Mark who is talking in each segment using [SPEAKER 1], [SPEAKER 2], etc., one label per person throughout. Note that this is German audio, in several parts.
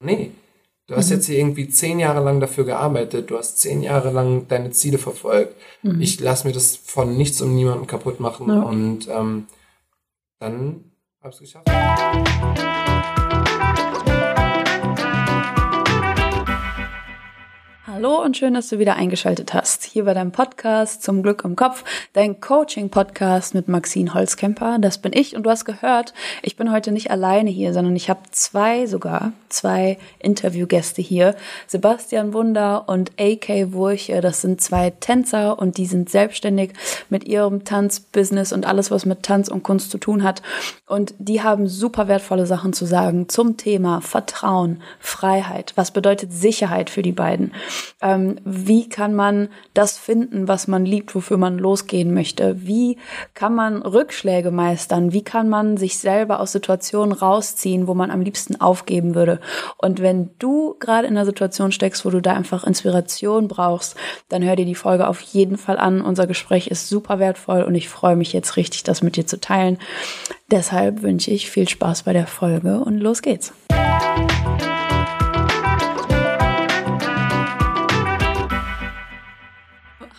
[SPEAKER 1] nee, du hast mhm. jetzt hier irgendwie zehn Jahre lang dafür gearbeitet, du hast zehn Jahre lang deine Ziele verfolgt. Mhm. Ich lasse mir das von nichts und niemandem kaputt machen ja. und ähm, dann habe ich es geschafft.
[SPEAKER 2] Hallo und schön, dass du wieder eingeschaltet hast. Hier bei deinem Podcast zum Glück im Kopf, dein Coaching-Podcast mit Maxine Holzkemper. Das bin ich und du hast gehört, ich bin heute nicht alleine hier, sondern ich habe zwei sogar, zwei Interviewgäste hier. Sebastian Wunder und AK Wurche, das sind zwei Tänzer und die sind selbstständig mit ihrem Tanzbusiness und alles, was mit Tanz und Kunst zu tun hat. Und die haben super wertvolle Sachen zu sagen zum Thema Vertrauen, Freiheit. Was bedeutet Sicherheit für die beiden? Ähm, wie kann man das finden, was man liebt, wofür man losgehen möchte? Wie kann man Rückschläge meistern? Wie kann man sich selber aus Situationen rausziehen, wo man am liebsten aufgeben würde? Und wenn du gerade in einer Situation steckst, wo du da einfach Inspiration brauchst, dann hör dir die Folge auf jeden Fall an. Unser Gespräch ist super wertvoll und ich freue mich jetzt richtig, das mit dir zu teilen. Deshalb wünsche ich viel Spaß bei der Folge und los geht's.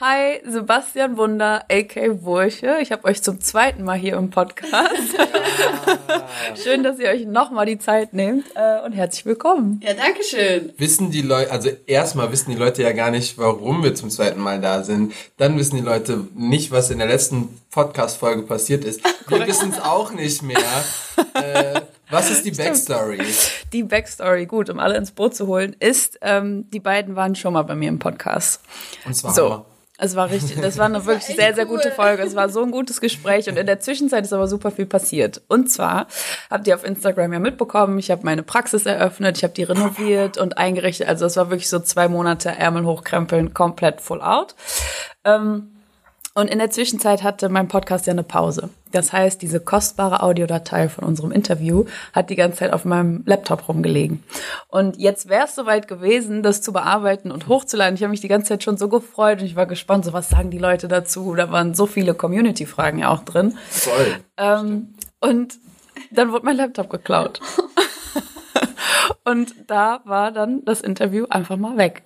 [SPEAKER 2] Hi, Sebastian Wunder, a.k. Wurche. Ich habe euch zum zweiten Mal hier im Podcast. Ja. schön, dass ihr euch nochmal die Zeit nehmt äh, und herzlich willkommen.
[SPEAKER 3] Ja, danke schön.
[SPEAKER 1] Wissen die Leute, also erstmal wissen die Leute ja gar nicht, warum wir zum zweiten Mal da sind. Dann wissen die Leute nicht, was in der letzten Podcast-Folge passiert ist. Wir wissen es auch nicht mehr. Äh, was ist die Backstory?
[SPEAKER 2] Die Backstory, gut, um alle ins Boot zu holen, ist, ähm, die beiden waren schon mal bei mir im Podcast.
[SPEAKER 1] Und zwar so.
[SPEAKER 2] Es war richtig, das war eine das wirklich war sehr, sehr gute Folge. Es war so ein gutes Gespräch und in der Zwischenzeit ist aber super viel passiert. Und zwar habt ihr auf Instagram ja mitbekommen, ich habe meine Praxis eröffnet, ich habe die renoviert und eingerichtet. Also es war wirklich so zwei Monate Ärmel hochkrempeln, komplett full out. Ähm, und in der Zwischenzeit hatte mein Podcast ja eine Pause. Das heißt, diese kostbare Audiodatei von unserem Interview hat die ganze Zeit auf meinem Laptop rumgelegen. Und jetzt wäre es soweit gewesen, das zu bearbeiten und hochzuladen. Ich habe mich die ganze Zeit schon so gefreut und ich war gespannt, so was sagen die Leute dazu. Da waren so viele Community-Fragen ja auch drin.
[SPEAKER 1] Voll.
[SPEAKER 2] Ähm, und dann wurde mein Laptop geklaut. Und da war dann das Interview einfach mal weg.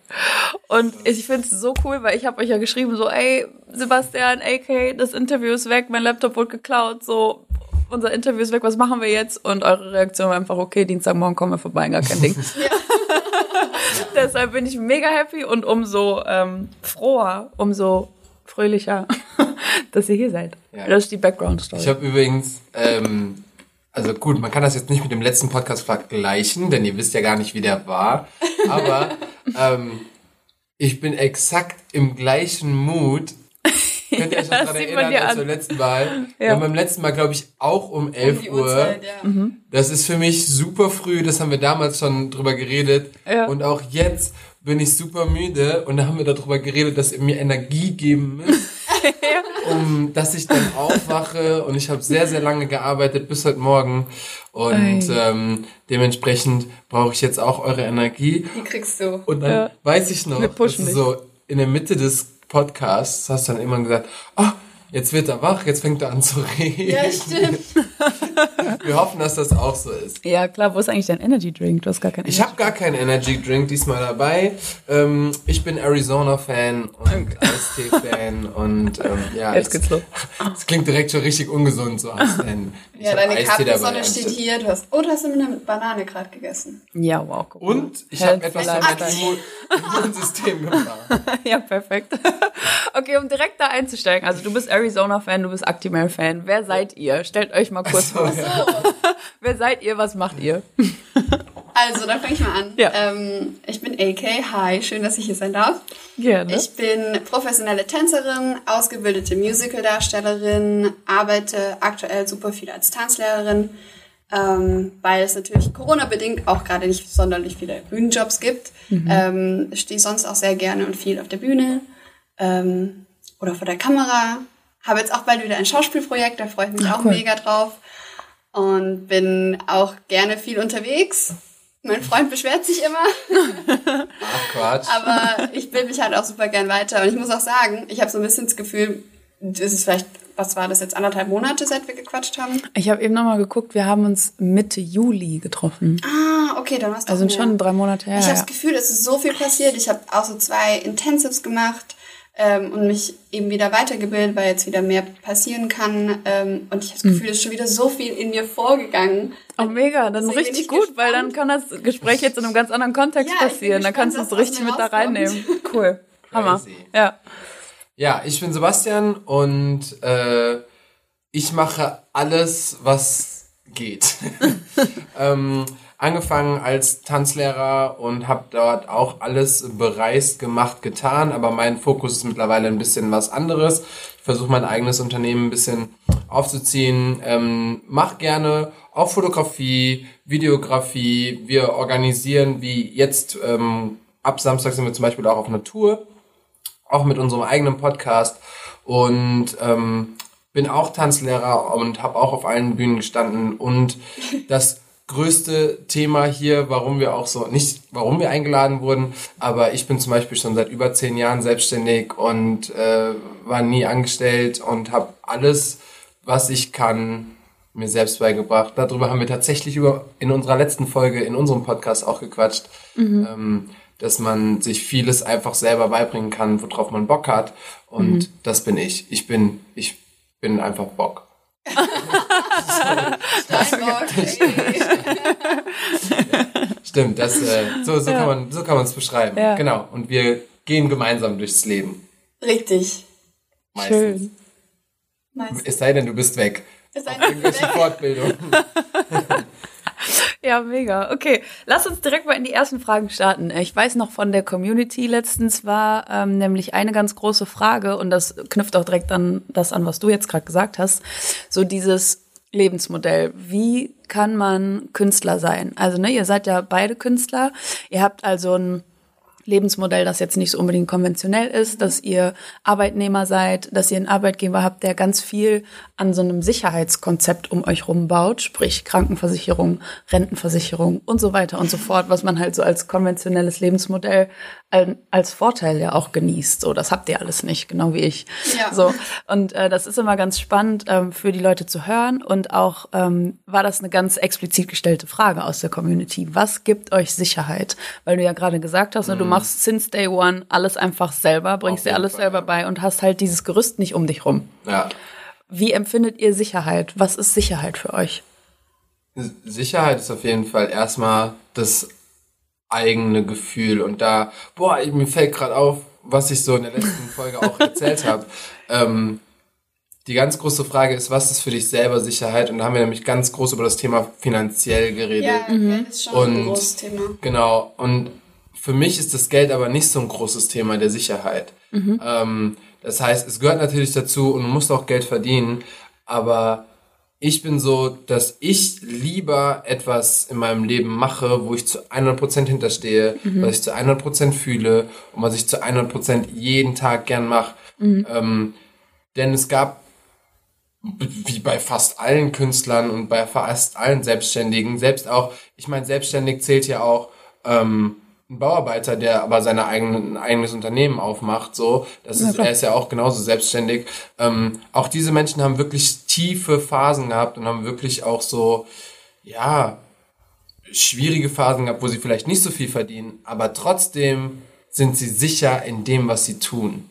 [SPEAKER 2] Und ich finde es so cool, weil ich habe euch ja geschrieben, so, ey, Sebastian, AK, das Interview ist weg, mein Laptop wurde geklaut, so, unser Interview ist weg, was machen wir jetzt? Und eure Reaktion war einfach, okay, Dienstagmorgen kommen wir vorbei, gar kein Ding. Deshalb bin ich mega happy und umso ähm, froher, umso fröhlicher, dass ihr hier seid. Ja. Das ist die Background-Story.
[SPEAKER 1] Ich habe übrigens ähm, also gut, man kann das jetzt nicht mit dem letzten Podcast vergleichen, denn ihr wisst ja gar nicht, wie der war. Aber ähm, ich bin exakt im gleichen Mut. Könnt ihr euch ja, daran erinnern, als beim letzten Mal? Ja. Wir haben beim letzten Mal, glaube ich, auch um 11 um Uhr. Uhrzeit, ja. Mhm. Das ist für mich super früh, das haben wir damals schon drüber geredet. Ja. Und auch jetzt bin ich super müde und da haben wir darüber geredet, dass ihr mir Energie geben müsst. um dass ich dann aufwache und ich habe sehr, sehr lange gearbeitet bis heute Morgen und ähm, dementsprechend brauche ich jetzt auch eure Energie.
[SPEAKER 3] Die kriegst du.
[SPEAKER 1] Und dann ja. weiß ich noch, dass du so in der Mitte des Podcasts hast du dann immer gesagt, oh, jetzt wird er wach, jetzt fängt er an zu reden.
[SPEAKER 3] Ja, stimmt.
[SPEAKER 1] Wir hoffen, dass das auch so ist.
[SPEAKER 2] Ja, klar. Wo ist eigentlich dein Energy Drink? Du hast gar keinen
[SPEAKER 1] Ich habe gar keinen Energy Drink diesmal dabei. Ähm, ich bin Arizona-Fan und Eistee-Fan und ähm, ja.
[SPEAKER 2] Jetzt geht's los.
[SPEAKER 1] Das klingt direkt schon richtig ungesund, so Eistee.
[SPEAKER 3] Ja, deine Capri-Sonne steht hier. Du hast, oh, du hast eine Banane gerade gegessen.
[SPEAKER 2] Ja, wow.
[SPEAKER 1] Cool. Und ich habe etwas für mein Immunsystem gemacht.
[SPEAKER 2] ja, perfekt. okay, um direkt da einzusteigen. Also du bist Arizona-Fan, du bist Actimel-Fan. Wer seid ihr? Stellt euch mal kurz vor. So. Wer seid ihr? Was macht ihr?
[SPEAKER 3] Also, dann fange ich mal an. Ja. Ähm, ich bin AK. Hi, schön, dass ich hier sein darf.
[SPEAKER 2] Gerne.
[SPEAKER 3] Ich bin professionelle Tänzerin, ausgebildete Musicaldarstellerin, arbeite aktuell super viel als Tanzlehrerin, ähm, weil es natürlich Corona-bedingt auch gerade nicht sonderlich viele Bühnenjobs gibt. Mhm. Ähm, stehe sonst auch sehr gerne und viel auf der Bühne ähm, oder vor der Kamera. Habe jetzt auch bald wieder ein Schauspielprojekt, da freue ich mich Ach, auch cool. mega drauf. Und bin auch gerne viel unterwegs mein Freund beschwert sich immer.
[SPEAKER 1] Ach Quatsch.
[SPEAKER 3] Aber ich bilde mich halt auch super gern weiter. Und ich muss auch sagen, ich habe so ein bisschen das Gefühl, das ist vielleicht was war das jetzt, anderthalb Monate, seit wir gequatscht haben?
[SPEAKER 2] Ich habe eben nochmal geguckt, wir haben uns Mitte Juli getroffen.
[SPEAKER 3] Ah, okay, dann war es
[SPEAKER 2] Also schon drei Monate her.
[SPEAKER 3] Ich habe
[SPEAKER 2] ja.
[SPEAKER 3] das Gefühl, es ist so viel passiert. Ich habe auch so zwei Intensives gemacht ähm, und mich eben wieder weitergebildet, weil jetzt wieder mehr passieren kann. Ähm, und ich habe das Gefühl, es ist schon wieder so viel in mir vorgegangen.
[SPEAKER 2] Oh, mega, dann
[SPEAKER 3] Deswegen
[SPEAKER 2] richtig
[SPEAKER 3] ich
[SPEAKER 2] gut, weil dann
[SPEAKER 3] gespannt.
[SPEAKER 2] kann das Gespräch jetzt in einem ganz anderen Kontext
[SPEAKER 3] Ja,
[SPEAKER 2] passieren. Dann kannst du
[SPEAKER 3] gespannt,
[SPEAKER 2] es richtig mit da reinnehmen. Cool. Hammer. Ja.
[SPEAKER 1] Ja, ich bin Sebastian und äh, ich mache alles, was geht. ähm, angefangen als Tanzlehrer und habe dort auch alles bereist, gemacht, getan, aber mein Fokus ist mittlerweile ein bisschen was anderes. Ich versuche mein eigenes Unternehmen ein bisschen aufzuziehen, ähm, mach gerne auch Fotografie, Videografie. Wir organisieren wie jetzt ähm, ab Samstag sind wir zum Beispiel auch auf einer Tour auch mit unserem eigenen Podcast und ähm, bin auch Tanzlehrer und habe auch auf allen Bühnen gestanden und das größte Thema hier, warum wir auch so, nicht warum wir eingeladen wurden, aber ich bin zum Beispiel schon seit über zehn Jahren selbstständig und äh, war nie angestellt und habe alles, was ich kann, mir selbst beigebracht. Darüber haben wir tatsächlich über in unserer letzten Folge in unserem Podcast auch gequatscht. Ähm, dass man sich vieles einfach selber beibringen kann, worauf man Bock hat. Und das bin ich. Ich bin, ich bin einfach Bock. Stimmt, das, äh, so, so kann man, so kann man es beschreiben.
[SPEAKER 2] Ja.
[SPEAKER 1] Genau. Und wir gehen gemeinsam durchs Leben.
[SPEAKER 3] Richtig.
[SPEAKER 1] Meistens.
[SPEAKER 2] Schön.
[SPEAKER 3] Nice.
[SPEAKER 1] Es sei denn, du bist weg.
[SPEAKER 3] Ist ein
[SPEAKER 1] Irgendwelche Fortbildung.
[SPEAKER 2] Ja, mega. Okay, lass uns direkt mal in die ersten Fragen starten. Ich weiß noch von der Community letztens war ähm, nämlich eine ganz große Frage und das knüpft auch direkt an das an, was du jetzt gerade gesagt hast. So dieses Lebensmodell. Wie kann man Künstler sein? Also, ne, ihr seid ja beide Künstler. Ihr habt also ein Lebensmodell, das jetzt nicht so unbedingt konventionell ist, dass ihr Arbeitnehmer seid, dass ihr einen Arbeitgeber habt, der ganz viel an so einem Sicherheitskonzept um euch rum baut, sprich Krankenversicherung, Rentenversicherung und so weiter und so fort, was man halt so als konventionelles Lebensmodell als Vorteil ja auch genießt. So, das habt ihr alles nicht, genau wie ich.
[SPEAKER 3] Ja.
[SPEAKER 2] So und äh, das ist immer ganz spannend ähm, für die Leute zu hören und auch ähm, war das eine ganz explizit gestellte Frage aus der Community. Was gibt euch Sicherheit? Weil du ja gerade gesagt hast, ne, du machst since day one alles einfach selber, bringst dir alles
[SPEAKER 1] Fall,
[SPEAKER 2] selber bei und hast halt dieses Gerüst nicht um dich rum.
[SPEAKER 1] Ja.
[SPEAKER 2] Wie empfindet ihr Sicherheit? Was ist Sicherheit für euch?
[SPEAKER 1] Sicherheit ist auf jeden Fall erstmal das eigene Gefühl. Und da, boah, ich- mir fällt gerade auf, was ich so in der letzten Folge auch erzählt habe. Ähm, die ganz große Frage ist, was ist für dich selber Sicherheit? Und da haben wir nämlich ganz groß über das Thema finanziell geredet.
[SPEAKER 3] Ja, Geld ist schon ein
[SPEAKER 1] Und-
[SPEAKER 3] großes Thema.
[SPEAKER 1] Genau. Und für mich ist das Geld aber nicht so ein großes Thema der Sicherheit. Ähm, das heißt, es gehört natürlich dazu und du musst auch Geld verdienen. Aber ich bin so, dass ich lieber etwas in meinem Leben mache, wo ich zu 100% hinterstehe, was ich zu 100% fühle und was ich zu 100% jeden Tag gern mache. Ähm, denn es gab wie bei fast allen Künstlern und bei fast allen Selbstständigen, selbst auch, ich meine, selbstständig zählt ja auch ähm, ein Bauarbeiter, der aber seine eigenen, ein eigenes Unternehmen aufmacht, so, das ist, er ist ja auch genauso selbstständig. Ähm, auch diese Menschen haben wirklich tiefe Phasen gehabt und haben wirklich auch so, ja, schwierige Phasen gehabt, wo sie vielleicht nicht so viel verdienen, aber trotzdem sind sie sicher in dem, was sie tun.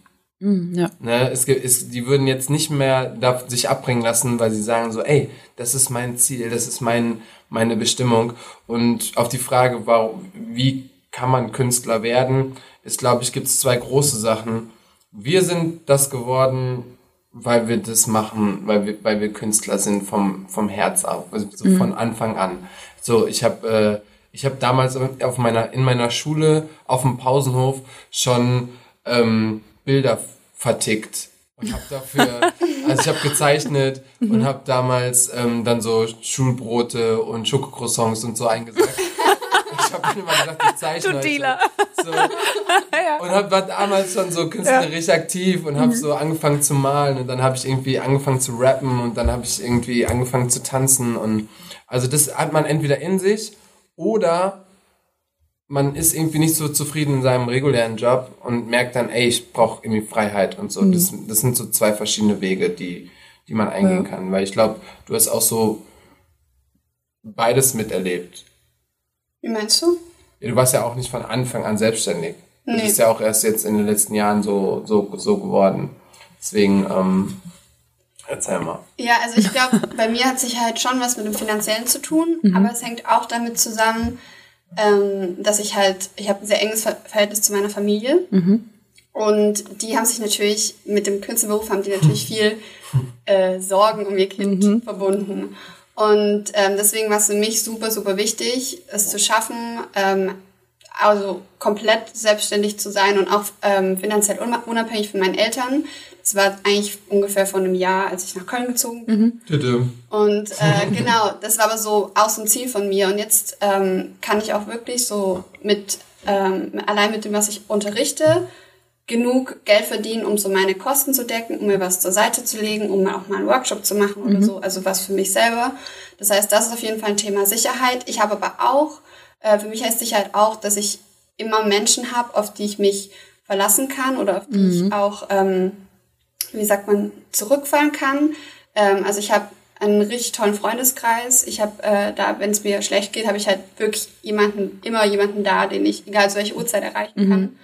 [SPEAKER 2] Ja.
[SPEAKER 1] Ne, es, gibt- es, die würden jetzt nicht mehr da sich abbringen lassen, weil sie sagen so, ey, das ist mein Ziel, das ist mein, meine Bestimmung. Und auf die Frage, warum, wie kann man Künstler werden, ist, glaube ich, gibt es zwei große Sachen. Wir sind das geworden, weil wir das machen, weil wir, weil wir Künstler sind vom, vom Herz auf, also so von Anfang an. So, ich habe äh, ich habe damals auf meiner, in meiner Schule auf dem Pausenhof schon ähm, Bilder vertickt und habe dafür, also ich habe gezeichnet und habe damals ähm, dann so Schulbrote und Schokocroissants und so eingesagt. Ich habe immer gesagt, ich zeichne
[SPEAKER 2] Du. Dealer.
[SPEAKER 1] So. Und hab, war damals schon so künstlerisch aktiv und habe so angefangen zu malen und dann habe ich irgendwie angefangen zu rappen und dann habe ich irgendwie angefangen zu tanzen und also das hat man entweder in sich oder man ist irgendwie nicht so zufrieden in seinem regulären Job und merkt dann, ey, ich brauche irgendwie Freiheit und so. Das, das sind so zwei verschiedene Wege, die, die man eingehen kann. Weil ich glaube, du hast auch so beides miterlebt.
[SPEAKER 3] Wie meinst du?
[SPEAKER 1] Ja, du warst ja auch nicht von Anfang an selbstständig. Du
[SPEAKER 3] Nee.
[SPEAKER 1] bist ja auch erst jetzt in den letzten Jahren so, so, so geworden. Deswegen, ähm, erzähl mal.
[SPEAKER 3] Ja, also ich glaube, bei mir hat sich halt schon was mit dem Finanziellen zu tun, aber es hängt auch damit zusammen, ähm, dass ich halt, ich habe ein sehr enges Ver Verhältnis zu meiner Familie. Und die haben sich natürlich, mit dem Künstlerberuf haben die natürlich viel äh, Sorgen um ihr Kind verbunden. Und ähm, deswegen war es für mich super, super wichtig, es zu schaffen, ähm, also komplett selbstständig zu sein und auch ähm, finanziell unabhängig von meinen Eltern. Das war eigentlich ungefähr vor einem Jahr, als ich nach Köln gezogen bin.
[SPEAKER 1] Tüte.
[SPEAKER 3] Und äh, genau, das war aber so so ein Ziel von mir. Und jetzt ähm, kann ich auch wirklich so mit, ähm, allein mit dem, was ich unterrichte, genug Geld verdienen, um so meine Kosten zu decken, um mir was zur Seite zu legen, um auch mal einen Workshop zu machen oder so. Also was für mich selber. Das heißt, das ist auf jeden Fall ein Thema Sicherheit. Ich habe aber auch, äh, für mich heißt Sicherheit auch, dass ich immer Menschen habe, auf die ich mich verlassen kann oder auf die ich auch, ähm, wie sagt man, zurückfallen kann. Ähm, also ich habe einen richtig tollen Freundeskreis. Ich habe äh, da, wenn es mir schlecht geht, habe ich halt wirklich jemanden, immer jemanden da, den ich, egal zu welcher Uhrzeit erreichen kann.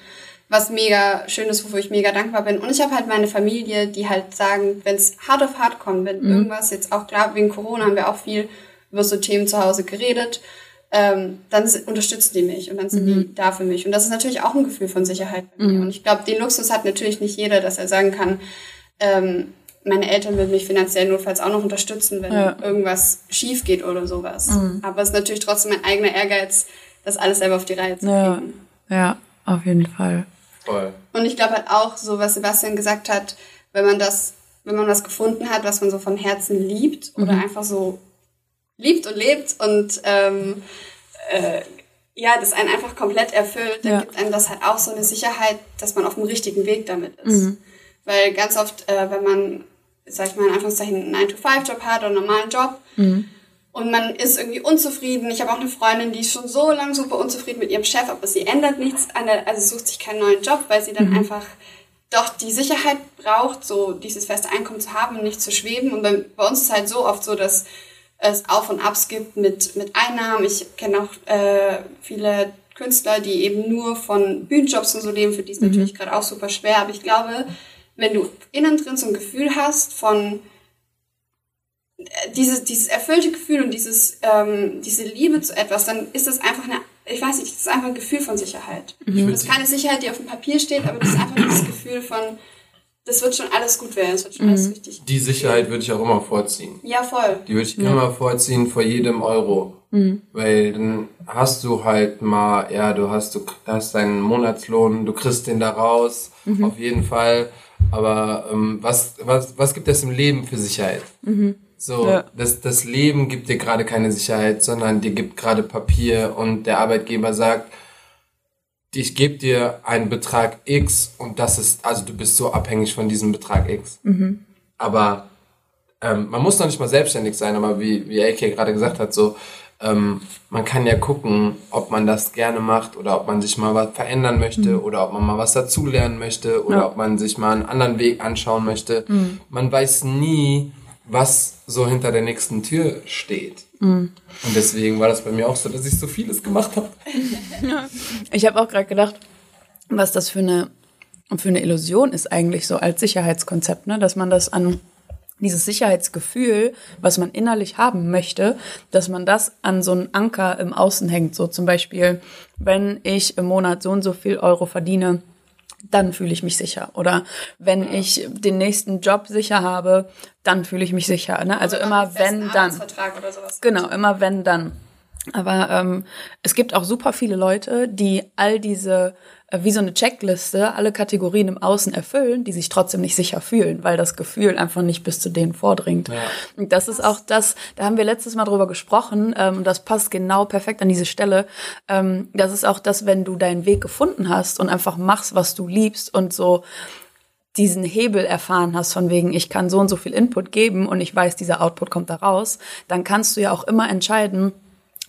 [SPEAKER 3] Was mega schön ist, wofür ich mega dankbar bin. Und ich habe halt meine Familie, die halt sagen, wenn es hart auf hart kommt, wenn irgendwas jetzt auch klar, wegen Corona haben wir auch viel über so Themen zu Hause geredet, ähm, dann unterstützen die mich und dann sind die da für mich. Und das ist natürlich auch ein Gefühl von Sicherheit bei mir. Und ich glaube, den Luxus hat natürlich nicht jeder, dass er sagen kann, ähm, meine Eltern würden mich finanziell notfalls auch noch unterstützen, wenn
[SPEAKER 2] Ja.
[SPEAKER 3] irgendwas schief geht oder sowas. Aber es ist natürlich trotzdem mein eigener Ehrgeiz, das alles selber auf die Reihe zu
[SPEAKER 2] Ja,
[SPEAKER 3] kriegen.
[SPEAKER 2] ja, auf jeden Fall.
[SPEAKER 1] Voll.
[SPEAKER 3] Und ich glaube halt auch, so was Sebastian gesagt hat, wenn man das, wenn man was gefunden hat, was man so vom Herzen liebt oder einfach so liebt und lebt und ähm, äh, ja, das einen einfach komplett erfüllt, dann
[SPEAKER 2] Ja.
[SPEAKER 3] gibt einem das halt auch so eine Sicherheit, dass man auf dem richtigen Weg damit ist. Weil ganz oft, äh, wenn man, sag ich mal in Anführungszeichen, einen 9-to-5-Job hat oder einen normalen Job, und man ist irgendwie unzufrieden. Ich habe auch eine Freundin, die ist schon so lange super unzufrieden mit ihrem Chef, aber sie ändert nichts also sucht sich keinen neuen Job, weil sie dann einfach doch die Sicherheit braucht, so dieses feste Einkommen zu haben und nicht zu schweben. Und bei, bei uns ist halt so oft so, dass es Auf und Abs gibt mit, mit Einnahmen. Ich kenne auch äh, viele Künstler, die eben nur von Bühnenjobs und so leben, für die ist natürlich gerade auch super schwer. Aber ich glaube, wenn du innen drin so ein Gefühl hast von dieses, dieses erfüllte Gefühl und dieses, ähm, diese Liebe zu etwas, dann ist das einfach eine, ich weiß nicht, das ist einfach ein Gefühl von Sicherheit.
[SPEAKER 1] würd
[SPEAKER 3] Das ist keine Sicherheit, die auf dem Papier steht, aber das ist einfach dieses Gefühl von, das wird schon alles gut werden, es wird schon alles richtig.
[SPEAKER 1] Die Sicherheit würde ich auch immer vorziehen.
[SPEAKER 3] Ja, voll.
[SPEAKER 1] Die würde ich immer vorziehen vor jedem Euro. Weil dann hast du halt mal, ja, du hast, du hast deinen Monatslohn, du kriegst den da raus, auf jeden Fall. Aber ähm, was, was, was gibt es im Leben für Sicherheit? So,
[SPEAKER 2] Ja.
[SPEAKER 1] das, das Leben gibt dir gerade keine Sicherheit, sondern dir gibt gerade Papier und der Arbeitgeber sagt, ich gebe dir einen Betrag X und das ist, also du bist so abhängig von diesem Betrag X. Aber ähm, man muss noch nicht mal selbstständig sein, aber wie, wie AK gerade gesagt hat, so, ähm, man kann ja gucken, ob man das gerne macht oder ob man sich mal was verändern möchte oder ob man mal was dazulernen möchte oder
[SPEAKER 2] Ja.
[SPEAKER 1] ob man sich mal einen anderen Weg anschauen möchte. Man weiß nie, was so hinter der nächsten Tür steht. Und deswegen war das bei mir auch so, dass ich so vieles gemacht habe.
[SPEAKER 2] Ich habe auch gerade gedacht, was das für eine, für eine Illusion ist eigentlich so als Sicherheitskonzept, ne? dass man das an dieses Sicherheitsgefühl, was man innerlich haben möchte, dass man das an so einen Anker im Außen hängt. So zum Beispiel, wenn ich im Monat so und so viel Euro verdiene, dann fühle ich mich sicher. Oder wenn ich den nächsten Job sicher habe, dann fühle ich mich sicher. Ne? Also immer wenn, dann.
[SPEAKER 3] Arbeitsvertrag oder sowas.
[SPEAKER 2] Genau, immer wenn, dann. Aber ähm, es gibt auch super viele Leute, die all diese, äh, wie so eine Checkliste, alle Kategorien im Außen erfüllen, die sich trotzdem nicht sicher fühlen, weil das Gefühl einfach nicht bis zu denen vordringt. Und das ist auch das, da haben wir letztes Mal drüber gesprochen, ähm, und das passt genau perfekt an diese Stelle. Ähm, das ist auch das, wenn du deinen Weg gefunden hast und einfach machst, was du liebst und so diesen Hebel erfahren hast, von wegen, ich kann so und so viel Input geben und ich weiß, dieser Output kommt da raus, dann kannst du ja auch immer entscheiden,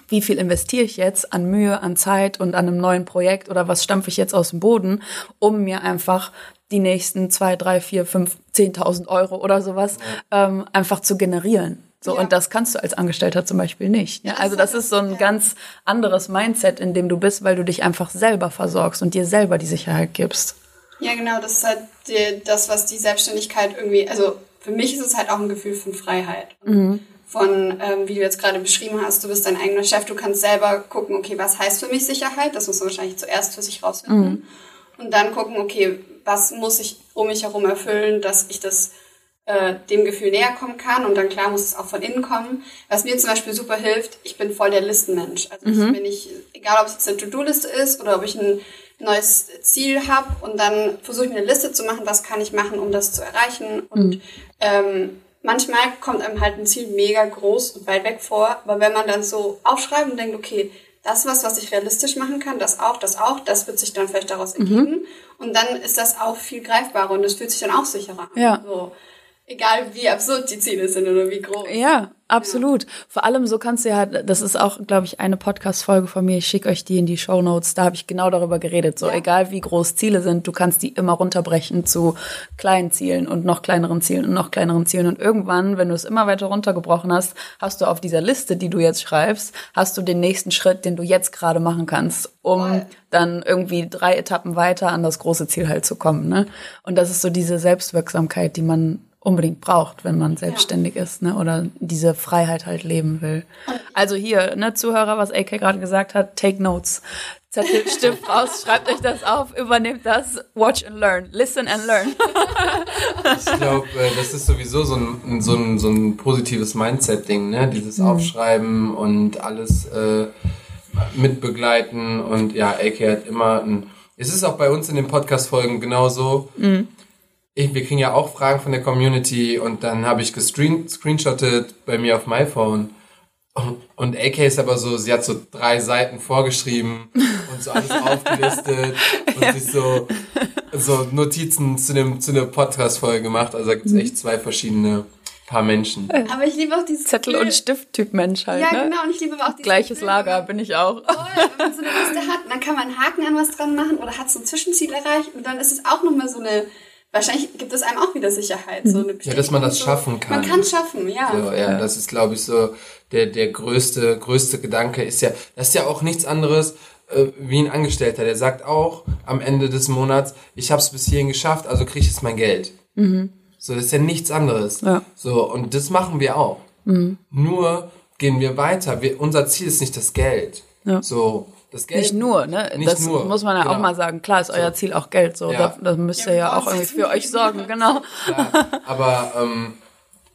[SPEAKER 2] wie viel investiere ich jetzt an Mühe, an Zeit und an einem neuen Projekt oder was stampfe ich jetzt aus dem Boden, um mir einfach die nächsten zwei, drei, vier, fünf, zehntausend Euro oder sowas ähm, einfach zu generieren. So,
[SPEAKER 3] Ja.
[SPEAKER 2] und das kannst du als Angestellter zum Beispiel nicht. Ja,
[SPEAKER 3] das
[SPEAKER 2] also das ist so ein
[SPEAKER 3] ja.
[SPEAKER 2] ganz anderes Mindset, in dem du bist, weil du dich einfach selber versorgst und dir selber die Sicherheit gibst.
[SPEAKER 3] Ja, genau, das ist halt die, das, was die Selbstständigkeit irgendwie, also für mich ist es halt auch ein Gefühl von Freiheit. Von, ähm, wie du jetzt gerade beschrieben hast, du bist dein eigener Chef, du kannst selber gucken, okay, was heißt für mich Sicherheit? Das muss man wahrscheinlich zuerst für sich rausfinden. Und dann gucken, okay, was muss ich um mich herum erfüllen, dass ich das äh, dem Gefühl näher kommen kann und dann klar muss es auch von innen kommen. Was mir zum Beispiel super hilft, ich bin voll der Listenmensch. Also ich bin nicht, egal ob es jetzt eine To-Do-Liste ist oder ob ich ein neues Ziel habe und dann versuche ich mir eine Liste zu machen, was kann ich machen, um das zu erreichen. Und ähm, manchmal kommt einem halt ein Ziel mega groß und weit weg vor, aber wenn man dann so aufschreibt und denkt, okay, das ist was, was ich realistisch machen kann, das auch, das auch, das wird sich dann vielleicht daraus ergeben. Und dann ist das auch viel greifbarer und es fühlt sich dann auch sicherer an.
[SPEAKER 2] Ja.
[SPEAKER 3] So, egal wie absurd die Ziele sind oder wie groß.
[SPEAKER 2] Ja, absolut. Vor allem so kannst du ja, das ist auch, glaube ich, eine Podcast-Folge von mir. Ich schicke euch die in die Show Notes. Da habe ich genau darüber geredet. So,
[SPEAKER 3] Ja.
[SPEAKER 2] egal wie groß Ziele sind, du kannst die immer runterbrechen zu kleinen Zielen und noch kleineren Zielen und noch kleineren Zielen. Und irgendwann, wenn du es immer weiter runtergebrochen hast, hast du auf dieser Liste, die du jetzt schreibst, hast du den nächsten Schritt, den du jetzt gerade machen kannst, um
[SPEAKER 3] Voll.
[SPEAKER 2] dann irgendwie drei Etappen weiter an das große Ziel halt zu kommen. Ne? Und das ist so diese Selbstwirksamkeit, die man unbedingt braucht, wenn man selbstständig ist, ne? Oder diese Freiheit halt leben will. Also hier, ne, Zuhörer, was AK gerade gesagt hat, take notes. Zettel, Stift raus, schreibt euch das auf, übernehmt das, watch and learn, listen and learn.
[SPEAKER 1] Ich glaube, äh, das ist sowieso so ein, so ein, so ein positives Mindset-Ding, ne? Dieses Aufschreiben und alles äh, mitbegleiten und ja, AK hat immer ein. Es ist auch bei uns in den Podcast-Folgen genauso. Ich, wir kriegen ja auch Fragen von der Community und dann habe ich gescreen, screenshottet bei mir auf mein Phone. Und- AK ist aber so, sie hat so drei Seiten vorgeschrieben und so alles aufgelistet und sich so, so Notizen zu dem zu der Podcast-Folge gemacht. Also da gibt es echt zwei verschiedene Paar Menschen.
[SPEAKER 3] Aber ich liebe auch dieses
[SPEAKER 2] Zettel-
[SPEAKER 3] Gefühl-
[SPEAKER 2] und Stift-Typ Mensch halt,
[SPEAKER 3] Ja,
[SPEAKER 2] ne?
[SPEAKER 3] genau, und ich liebe aber auch dieses
[SPEAKER 2] Gleiches
[SPEAKER 3] Gefühl,
[SPEAKER 2] Lager bin ich auch.
[SPEAKER 3] Voll, wenn man so eine Liste hat, dann kann man einen Haken an was dran machen oder hat so ein Zwischenziel erreicht und dann ist es auch nochmal so eine, wahrscheinlich gibt es einem auch wieder Sicherheit. So eine
[SPEAKER 1] Ja, dass man das schaffen kann.
[SPEAKER 3] Man kann es schaffen, ja.
[SPEAKER 1] So, ja, das ist, glaube ich, so der, der größte, größte Gedanke ist ja, das ist ja auch nichts anderes äh, wie ein Angestellter, der sagt auch am Ende des Monats, ich habe es bis hierhin geschafft, also kriege ich jetzt mein Geld. So, das ist ja nichts anderes.
[SPEAKER 2] Ja.
[SPEAKER 1] So, und das machen wir auch. Nur gehen wir weiter. Wir, unser Ziel ist nicht das Geld.
[SPEAKER 2] Ja.
[SPEAKER 1] So, das Geld.
[SPEAKER 2] Nicht nur, ne?
[SPEAKER 1] Nicht
[SPEAKER 2] das
[SPEAKER 1] nur,
[SPEAKER 2] muss man ja auch
[SPEAKER 1] genau.
[SPEAKER 2] mal sagen. Klar ist euer Ziel auch Geld, so.
[SPEAKER 1] Ja.
[SPEAKER 2] Da, müsst
[SPEAKER 3] Ja,
[SPEAKER 2] ihr
[SPEAKER 3] wir
[SPEAKER 2] ja auch irgendwie für euch sorgen, genau.
[SPEAKER 1] Klar, aber ähm,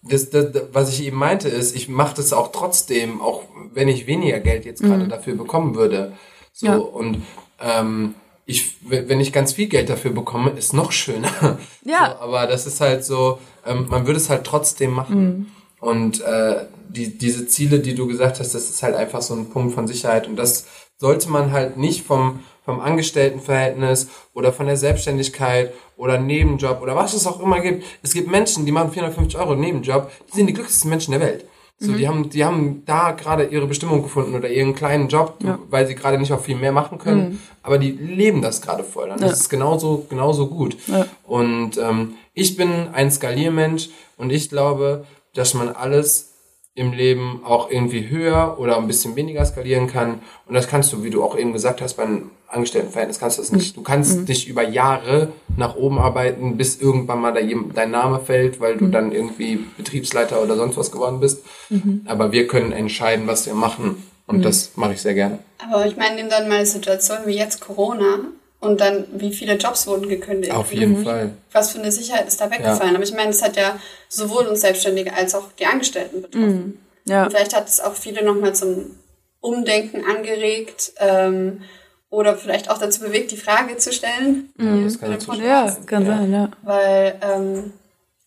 [SPEAKER 1] das, das, das, was ich eben meinte, ist, ich mache das auch trotzdem, auch wenn ich weniger Geld jetzt gerade dafür bekommen würde. So
[SPEAKER 2] Ja.
[SPEAKER 1] und ähm, ich, wenn ich ganz viel Geld dafür bekomme, ist noch schöner.
[SPEAKER 2] Ja.
[SPEAKER 1] So, aber das ist halt so, ähm, man würde es halt trotzdem machen. Und äh, die, diese Ziele, die du gesagt hast, das ist halt einfach so ein Punkt von Sicherheit. Und das sollte man halt nicht vom, vom Angestelltenverhältnis oder von der Selbstständigkeit oder Nebenjob oder was es auch immer gibt. Es gibt Menschen, die machen 450 Euro Nebenjob, die sind die glücklichsten Menschen der Welt. So, die haben, die haben da gerade ihre Bestimmung gefunden oder ihren kleinen Job, weil sie gerade nicht auch viel mehr machen können, aber die leben das gerade voll. Dann ist es genauso, genauso gut. Und ähm, ich bin ein Skaliermensch und ich glaube, dass man alles im Leben auch irgendwie höher oder ein bisschen weniger skalieren kann. Und das kannst du, wie du auch eben gesagt hast, beim Angestelltenverhältnis kannst du das nicht. Du kannst dich über Jahre nach oben arbeiten, bis irgendwann mal dein Name fällt, weil du dann irgendwie Betriebsleiter oder sonst was geworden bist. Aber wir können entscheiden, was wir machen. Und das mache ich sehr gerne.
[SPEAKER 3] Aber ich meine, nimm dann mal eine Situation wie jetzt Corona und dann, wie viele Jobs wurden gekündigt.
[SPEAKER 1] Auf jeden Fall.
[SPEAKER 3] Was für eine Sicherheit ist da weggefallen. Aber ich meine, das hat ja sowohl uns Selbstständige als auch die Angestellten betroffen.
[SPEAKER 2] Ja.
[SPEAKER 3] Und vielleicht hat es auch viele nochmal zum Umdenken angeregt ähm, oder vielleicht auch dazu bewegt, die Frage zu stellen.
[SPEAKER 1] Ja, das kann.
[SPEAKER 2] Ja, kann sein, ja.
[SPEAKER 3] Weil, ähm,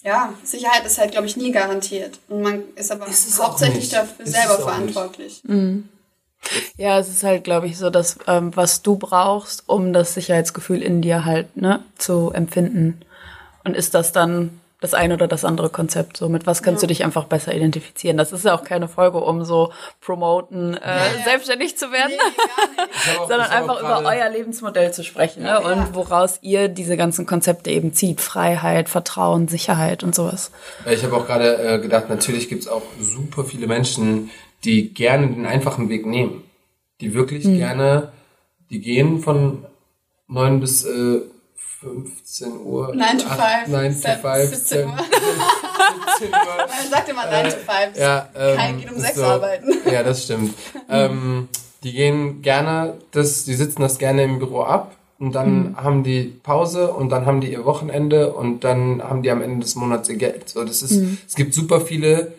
[SPEAKER 3] ja, Sicherheit ist halt, glaube ich, nie garantiert. Und man ist aber
[SPEAKER 1] Ist es
[SPEAKER 3] hauptsächlich
[SPEAKER 1] nicht.
[SPEAKER 3] dafür
[SPEAKER 1] Ist
[SPEAKER 3] selber
[SPEAKER 1] es
[SPEAKER 3] verantwortlich.
[SPEAKER 2] Ja, es ist halt, glaube ich, so, dass ähm, was du brauchst, um das Sicherheitsgefühl in dir halt ne, zu empfinden. Und ist das dann das eine oder das andere Konzept? So, mit was kannst ja. du dich einfach besser identifizieren? Das ist ja auch keine Folge, um so promoten, äh, ja, ja. selbstständig zu werden, nee, sondern einfach über euer Lebensmodell zu sprechen ne? und woraus ihr diese ganzen Konzepte eben zieht. Freiheit, Vertrauen, Sicherheit und sowas.
[SPEAKER 1] Ich habe auch gerade äh, gedacht, natürlich gibt es auch super viele Menschen, die gerne den einfachen Weg nehmen. Die wirklich hm. gerne, die gehen von neun bis äh, 15 Uhr. 9 to 5. 9 to 5. 17 Uhr. 17 Uhr. Man sagt immer 9 to 5. Ja, ähm, Kein geht um 6 so, arbeiten. Ja, das stimmt. ähm, die gehen gerne, das, die sitzen das gerne im Büro ab und dann mhm. haben die Pause und dann haben die ihr Wochenende und dann haben die am Ende des Monats ihr Geld. So, das ist, mhm. es gibt super viele,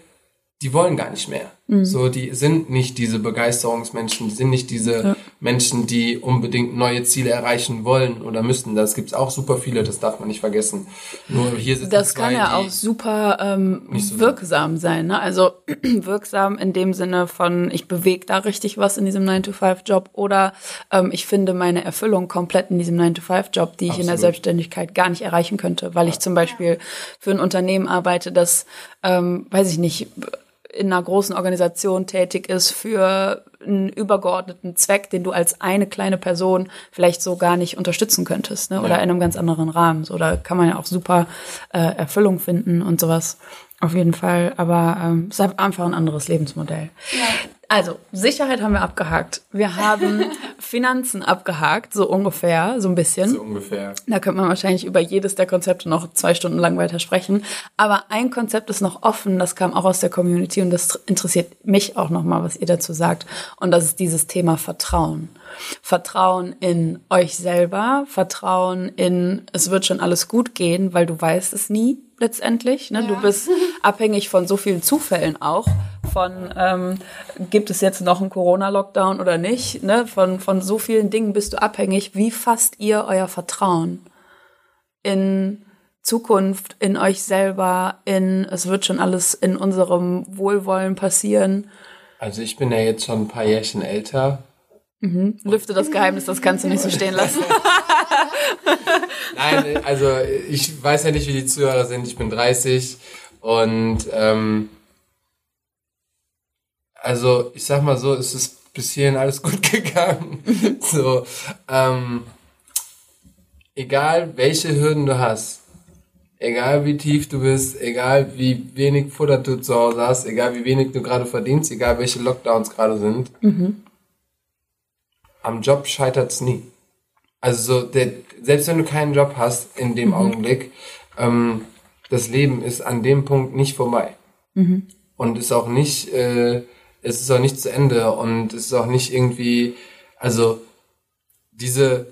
[SPEAKER 1] die wollen gar nicht mehr. Mhm. So, die sind nicht diese Begeisterungsmenschen, die sind nicht diese ja. Menschen, die unbedingt neue Ziele erreichen wollen oder müssen. Das gibt's auch super viele, das darf man nicht vergessen. Nur hier
[SPEAKER 2] sind Das zwei, kann ja auch super ähm, so wirksam sein. Ne? Also wirksam in dem Sinne von, ich bewege da richtig was in diesem 9-to-5-Job oder ähm, ich finde meine Erfüllung komplett in diesem 9-to-5-Job, die ich Absolut. in der Selbstständigkeit gar nicht erreichen könnte, weil ich zum Beispiel für ein Unternehmen arbeite, das, ähm, weiß ich nicht, in einer großen Organisation tätig ist für einen übergeordneten Zweck, den du als eine kleine Person vielleicht so gar nicht unterstützen könntest, ne? oder ja. in einem ganz anderen Rahmen. So, da kann man ja auch super äh, Erfüllung finden und sowas. Auf jeden Fall, aber ähm, es ist einfach ein anderes Lebensmodell. Ja. Also, Sicherheit haben wir abgehakt. Wir haben Finanzen abgehakt, so ungefähr, so ein bisschen.
[SPEAKER 1] So ungefähr.
[SPEAKER 2] Da könnte man wahrscheinlich über jedes der Konzepte noch zwei Stunden lang weiter sprechen. Aber ein Konzept ist noch offen, das kam auch aus der Community und das interessiert mich auch nochmal, was ihr dazu sagt. Und das ist dieses Thema Vertrauen. Vertrauen in euch selber, Vertrauen in, es wird schon alles gut gehen, weil du weißt es nie letztendlich. Ne? Ja. Du bist abhängig von so vielen Zufällen auch. Von ähm, gibt es jetzt noch einen Corona-Lockdown oder nicht? Ne? Von, von so vielen Dingen bist du abhängig. Wie fasst ihr euer Vertrauen in Zukunft, in euch selber, in es wird schon alles in unserem Wohlwollen passieren?
[SPEAKER 1] Also ich bin ja jetzt schon ein paar Jährchen älter
[SPEAKER 2] Mhm. Lüfte das Geheimnis, das kannst du nicht so stehen lassen.
[SPEAKER 1] Nein, also ich weiß ja nicht, wie die Zuhörer sind. Ich bin 30 und ähm, also ich sag mal so, es ist bis hierhin alles gut gegangen. so, ähm, egal welche Hürden du hast, egal wie tief du bist, egal wie wenig Futter du zu Hause hast, egal wie wenig du gerade verdienst, egal welche Lockdowns gerade sind, mhm am Job scheitert es nie. Also so, der, selbst wenn du keinen Job hast in dem mhm. Augenblick, ähm, das Leben ist an dem Punkt nicht vorbei. Mhm. Und ist auch nicht, äh, es ist auch nicht zu Ende und es ist auch nicht irgendwie, also diese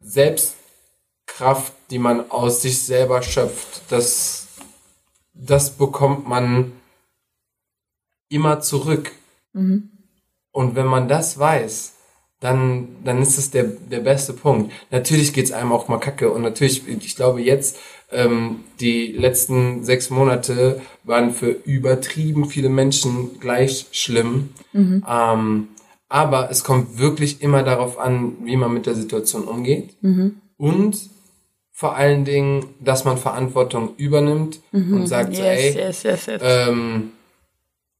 [SPEAKER 1] Selbstkraft, die man aus sich selber schöpft, das, das bekommt man immer zurück. Mhm. Und wenn man das weiß, dann, dann ist es der, der beste Punkt. Natürlich geht's einem auch mal kacke und natürlich, ich glaube jetzt, ähm, die letzten sechs Monate waren für übertrieben viele Menschen gleich schlimm. Mhm. Ähm, aber es kommt wirklich immer darauf an, wie man mit der Situation umgeht. Mhm. Und vor allen Dingen, dass man Verantwortung übernimmt mhm. und sagt, yes, so, ey, yes, yes, ähm,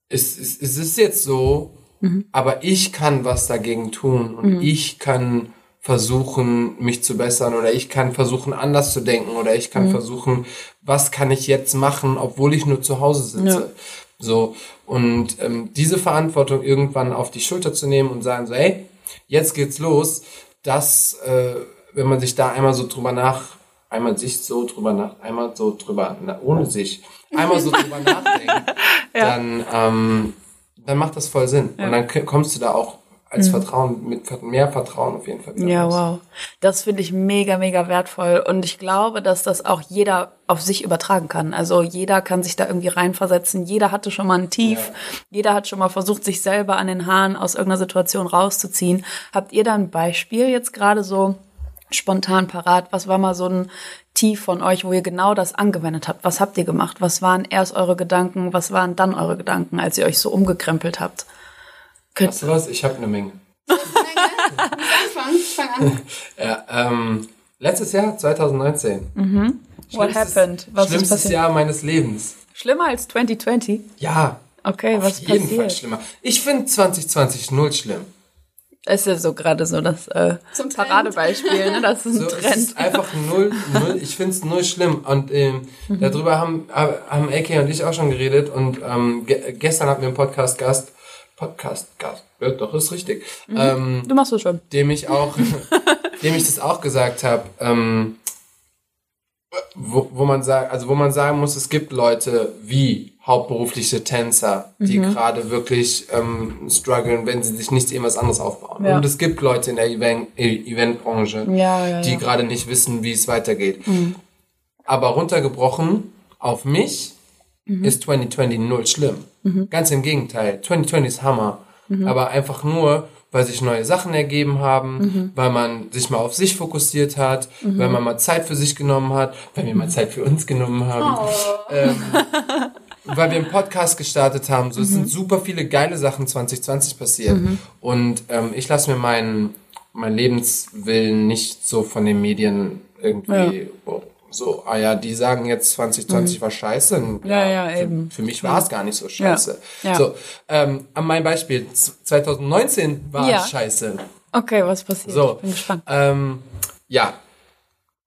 [SPEAKER 1] es, es, es ist jetzt so, Mhm. Aber ich kann was dagegen tun und mhm. ich kann versuchen, mich zu bessern oder ich kann versuchen, anders zu denken oder ich kann mhm. versuchen, was kann ich jetzt machen, obwohl ich nur zu Hause sitze. Ja. So. Und ähm, diese Verantwortung irgendwann auf die Schulter zu nehmen und sagen so, hey, jetzt geht's los, das, äh, wenn man sich da einmal so drüber nach, einmal sich so drüber nach, einmal so drüber, na, ohne sich, einmal so drüber nachdenkt, ja. dann ähm, dann macht das voll Sinn. Ja. Und dann kommst du da auch als mhm. Vertrauen, mit mehr Vertrauen auf jeden Fall.
[SPEAKER 2] Ja, wow. Das finde ich mega, mega wertvoll. Und ich glaube, dass das auch jeder auf sich übertragen kann. Also jeder kann sich da irgendwie reinversetzen. Jeder hatte schon mal ein Tief. Ja. Jeder hat schon mal versucht, sich selber an den Haaren aus irgendeiner Situation rauszuziehen. Habt ihr da ein Beispiel jetzt gerade so spontan parat? Was war mal so ein Tief von euch, wo ihr genau das angewendet habt? Was habt ihr gemacht? Was waren erst eure Gedanken? Was waren dann eure Gedanken, als ihr euch so umgekrempelt habt?
[SPEAKER 1] Könnt weißt du was? Ich habe eine Menge. fang, fang an. ja, ähm, letztes Jahr, 2019. Mhm.
[SPEAKER 2] What
[SPEAKER 1] Schlimmstes-
[SPEAKER 2] happened? Was ist
[SPEAKER 1] Schlimmstes
[SPEAKER 2] passiert?
[SPEAKER 1] Jahr meines Lebens.
[SPEAKER 2] Schlimmer als 2020?
[SPEAKER 1] Ja.
[SPEAKER 2] Okay,
[SPEAKER 1] auf
[SPEAKER 2] was
[SPEAKER 1] jeden Fall
[SPEAKER 2] passiert?
[SPEAKER 1] schlimmer. Ich finde 2020 null schlimm.
[SPEAKER 2] Ist ja so gerade so das äh,
[SPEAKER 3] Zum.
[SPEAKER 2] Paradebeispiel, ne? Das ist ein
[SPEAKER 1] So, es
[SPEAKER 2] Trend.
[SPEAKER 1] ist einfach null, null ich finde es null schlimm. Und ähm,
[SPEAKER 2] Mhm.
[SPEAKER 1] darüber haben, haben Eke und ich auch schon geredet. Und ähm, ge gestern hatten wir einen Podcast-Gast, Podcast-Gast, ja, doch, ist richtig,
[SPEAKER 2] Mhm.
[SPEAKER 1] ähm,
[SPEAKER 2] Du machst das schon.
[SPEAKER 1] dem ich auch, dem ich das auch gesagt habe, ähm, wo, wo man sagt, also wo man sagen muss, es gibt Leute wie hauptberufliche Tänzer, die
[SPEAKER 2] Mhm.
[SPEAKER 1] gerade wirklich ähm, strugglen, wenn sie sich nicht irgendwas anderes aufbauen.
[SPEAKER 2] Ja.
[SPEAKER 1] Und es gibt Leute in der Event, äh, Eventbranche,
[SPEAKER 2] Ja, ja,
[SPEAKER 1] die gerade nicht wissen, wie es weitergeht. Aber runtergebrochen auf mich ist 2020 null schlimm. Ganz im Gegenteil. 2020 ist Hammer. Aber einfach nur, weil sich neue Sachen ergeben haben, weil man sich mal auf sich fokussiert hat, weil man mal Zeit für sich genommen hat, weil wir mal Zeit für uns genommen haben. Ähm, weil wir einen Podcast gestartet haben. So, es sind super viele geile Sachen 2020 passiert. Und ähm, ich lasse mir meinen mein Lebenswillen nicht so von den Medien irgendwie oh, so, ah ja, die sagen jetzt 2020 war scheiße. Und
[SPEAKER 2] Ja, ja,
[SPEAKER 1] für,
[SPEAKER 2] eben.
[SPEAKER 1] Für mich war es gar nicht so scheiße.
[SPEAKER 2] Ja.
[SPEAKER 1] So, ähm, an meinem Beispiel, z- 2019 war
[SPEAKER 2] Ja.
[SPEAKER 1] es scheiße.
[SPEAKER 2] Okay, was passiert?
[SPEAKER 1] So,
[SPEAKER 2] Ich bin gespannt.
[SPEAKER 1] Ähm, ja,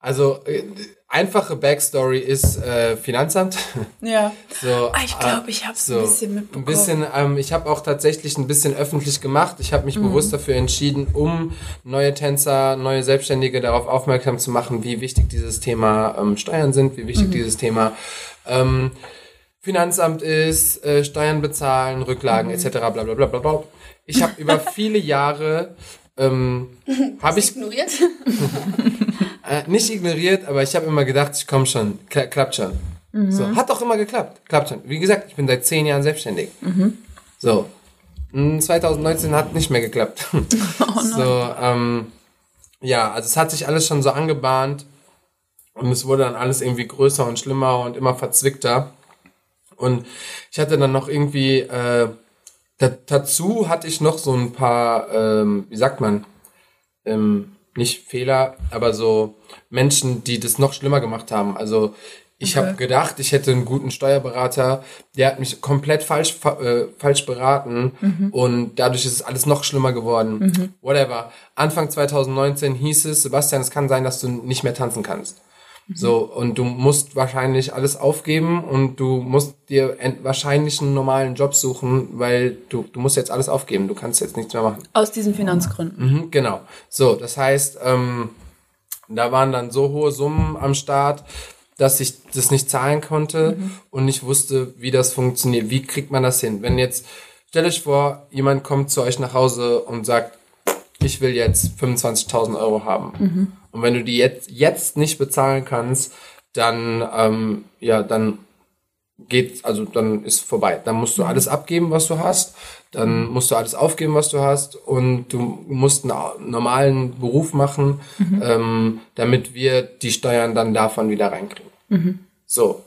[SPEAKER 1] also äh, einfache Backstory ist äh, Finanzamt.
[SPEAKER 2] Ja.
[SPEAKER 1] So,
[SPEAKER 2] Ah, ich glaub,
[SPEAKER 1] äh,
[SPEAKER 2] ich hab's ein bisschen mitbekommen.
[SPEAKER 1] Ein bisschen, ähm, ich habe auch tatsächlich ein bisschen öffentlich gemacht. Ich habe mich
[SPEAKER 2] Mhm.
[SPEAKER 1] bewusst dafür entschieden, um neue Tänzer, neue Selbstständige darauf aufmerksam zu machen, wie wichtig dieses Thema ähm, Steuern sind, wie
[SPEAKER 2] Mhm.
[SPEAKER 1] wichtig dieses Thema ähm, Finanzamt ist, äh, Steuern bezahlen, Rücklagen
[SPEAKER 2] Mhm.
[SPEAKER 1] etc. Bla bla bla bla bla. Ich habe über viele Jahre ähm, habe ich
[SPEAKER 3] Ignoriert?
[SPEAKER 1] äh, nicht ignoriert, aber ich habe immer gedacht, ich komme schon, kla klappt schon. So, hat auch immer geklappt, klappt schon. Wie gesagt, ich bin seit zehn Jahren selbstständig. So, Mm, 2019 hat nicht mehr geklappt. so, ähm, ja, also es hat sich alles schon so angebahnt und es wurde dann alles irgendwie größer und schlimmer und immer verzwickter. Und ich hatte dann noch irgendwie, äh, da, dazu hatte ich noch so ein paar, ähm, wie sagt man, ähm, nicht Fehler, aber so Menschen, die das noch schlimmer gemacht haben. Also ich habe gedacht, ich hätte einen guten Steuerberater, der hat mich komplett falsch fa- äh, falsch beraten und dadurch ist es alles noch schlimmer geworden. Whatever. Anfang 2019 hieß es, Sebastian, es kann sein, dass du nicht mehr tanzen kannst. So, und du musst wahrscheinlich alles aufgeben und du musst dir wahrscheinlich einen normalen Job suchen, weil du, du musst jetzt alles aufgeben. Du kannst jetzt nichts mehr machen.
[SPEAKER 2] Aus diesen Finanzgründen.
[SPEAKER 1] Mhm, genau. So, das heißt, ähm, da waren dann so hohe Summen am Start, dass ich das nicht zahlen konnte und nicht wusste, wie das funktioniert. Wie kriegt man das hin? Wenn jetzt, stellt euch vor, jemand kommt zu euch nach Hause und sagt, ich will jetzt 25.000 Euro haben. Und wenn du die jetzt, jetzt nicht bezahlen kannst, dann, ähm, ja, dann geht, also dann ist vorbei. Dann musst du alles abgeben, was du hast. Dann musst du alles aufgeben, was du hast. Und du musst einen normalen Beruf machen, ähm, damit wir die Steuern dann davon wieder reinkriegen. So,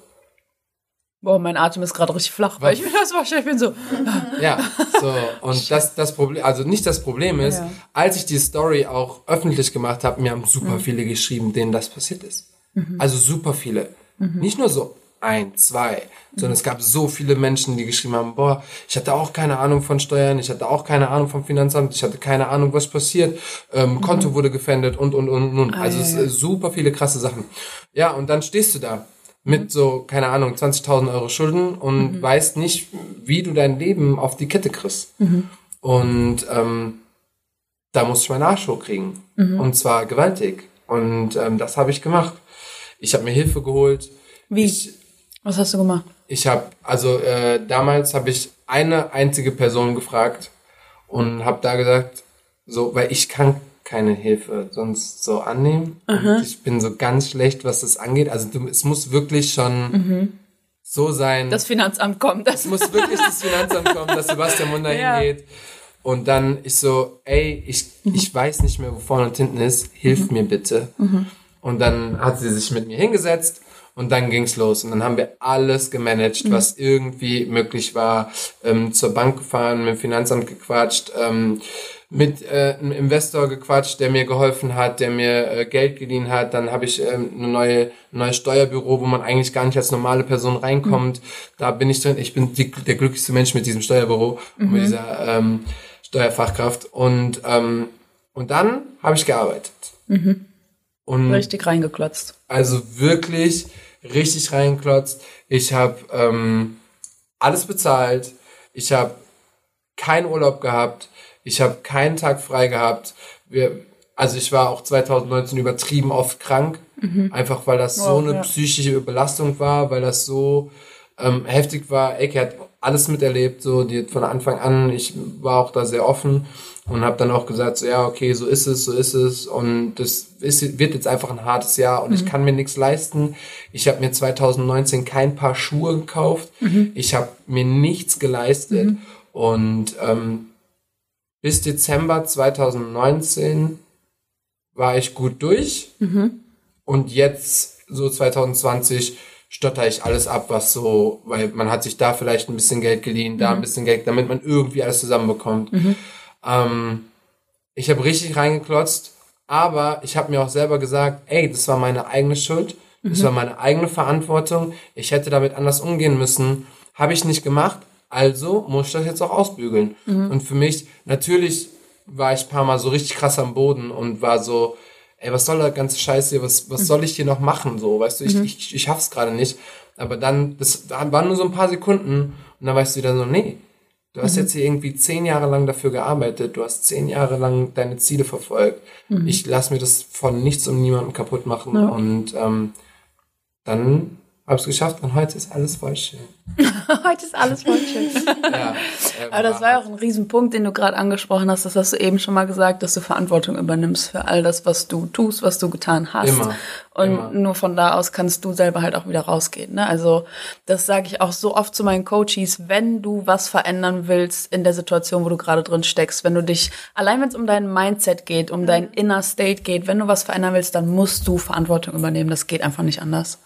[SPEAKER 2] Boah, mein Atem ist gerade richtig flach, weil ich mir das vorstelle. Ich bin so.
[SPEAKER 1] ja, so. Und das, das Problem, also nicht das Problem ist,
[SPEAKER 2] Ja.
[SPEAKER 1] als ich die Story auch öffentlich gemacht habe, mir haben super viele geschrieben, denen das passiert ist. Also super viele. Nicht nur so ein, zwei, sondern es gab so viele Menschen, die geschrieben haben, boah, ich hatte auch keine Ahnung von Steuern, ich hatte auch keine Ahnung vom Finanzamt, ich hatte keine Ahnung, was passiert, ähm, Konto wurde gefändet und, und, und, und. Also es ist super viele krasse Sachen. Ja, und dann stehst du da mit so, keine Ahnung, 20.000 Euro Schulden und weißt nicht, wie du dein Leben auf die Kette kriegst. Und ähm, da musste ich meinen Arsch hochkriegen. Und zwar gewaltig. Und ähm, das habe ich gemacht. Ich habe mir Hilfe geholt.
[SPEAKER 2] Wie?
[SPEAKER 1] Ich,
[SPEAKER 2] Was hast du gemacht?
[SPEAKER 1] ich habe, also äh, damals habe ich eine einzige Person gefragt und habe da gesagt, so, weil ich kann keine Hilfe sonst so annehmen. Ich bin so ganz schlecht, was das angeht. Also du, es muss wirklich schon so sein.
[SPEAKER 2] Das Finanzamt kommt. Das
[SPEAKER 1] es muss wirklich das Finanzamt kommen, dass Sebastian Munder
[SPEAKER 2] Ja.
[SPEAKER 1] hingeht. Und dann ich so, ey, ich, ich weiß nicht mehr, wo vorne und hinten ist, hilf mir bitte. Und dann hat sie sich mit mir hingesetzt und dann ging's los. Und dann haben wir alles gemanagt, was irgendwie möglich war. Ähm, zur Bank gefahren, mit dem Finanzamt gequatscht, ähm, mit äh, einem Investor gequatscht, der mir geholfen hat, der mir äh, Geld geliehen hat. Dann habe ich ähm, eine neue, ein neues Steuerbüro, wo man eigentlich gar nicht als normale Person reinkommt. Mhm. Da bin ich drin. Ich bin die, der glücklichste Mensch mit diesem Steuerbüro mhm. und mit dieser ähm, Steuerfachkraft. Und, ähm, und dann habe ich gearbeitet.
[SPEAKER 2] Mhm. Und richtig reingeklotzt.
[SPEAKER 1] Also wirklich richtig reingeklotzt. Ich habe ähm, alles bezahlt. Ich habe keinen Urlaub gehabt. Ich habe keinen Tag frei gehabt. Wir, also ich war auch 2019 übertrieben oft krank. Mhm. Einfach weil das so eine ja. psychische Belastung war, weil das so ähm, heftig war. Ecke hat alles miterlebt, so die, von Anfang an. Ich war auch da sehr offen und habe dann auch gesagt, so, ja, okay, so ist es, so ist es und das ist, wird jetzt einfach ein hartes Jahr und mhm. ich kann mir nichts leisten. Ich habe mir 2019 kein Paar Schuhe gekauft, mhm. ich habe mir nichts geleistet mhm. und ähm, bis Dezember 2019 war ich gut durch mhm. und jetzt so 2020 stotter ich alles ab, was so, weil man hat sich da vielleicht ein bisschen Geld geliehen, da ein mhm. bisschen Geld, damit man irgendwie alles zusammenbekommt. Mhm. Ähm, ich habe richtig reingeklotzt, aber ich habe mir auch selber gesagt, ey, das war meine eigene Schuld, das mhm. war meine eigene Verantwortung, ich hätte damit anders umgehen müssen, habe ich nicht gemacht, also muss ich das jetzt auch ausbügeln. Mhm. Und für mich, natürlich war ich ein paar Mal so richtig krass am Boden und war so, ey, was soll der ganze Scheiß hier, was, was mhm. soll ich hier noch machen, so, weißt du, ich, mhm. ich, ich schaff's gerade nicht. Aber dann, das waren nur so ein paar Sekunden und dann weißt du wieder so, nee, Du hast mhm. jetzt hier irgendwie zehn Jahre lang dafür gearbeitet, du hast zehn Jahre lang deine Ziele verfolgt. Mhm. Ich lasse mir das von nichts und niemandem kaputt machen. Ja. Und ähm, dann habe es geschafft und heute ist alles voll schön.
[SPEAKER 2] heute ist alles voll schön. ja, äh, Aber das war ja auch ein Riesenpunkt, den du gerade angesprochen hast. Das hast du eben schon mal gesagt, dass du Verantwortung übernimmst für all das, was du tust, was du getan hast. Immer. Und immer. nur von da aus kannst du selber halt auch wieder rausgehen. Ne? Also das sage ich auch so oft zu meinen Coaches, wenn du was verändern willst in der Situation, wo du gerade drin steckst, wenn du dich, allein wenn es um dein Mindset geht, um dein Inner State geht, wenn du was verändern willst, dann musst du Verantwortung übernehmen. Das geht einfach nicht anders.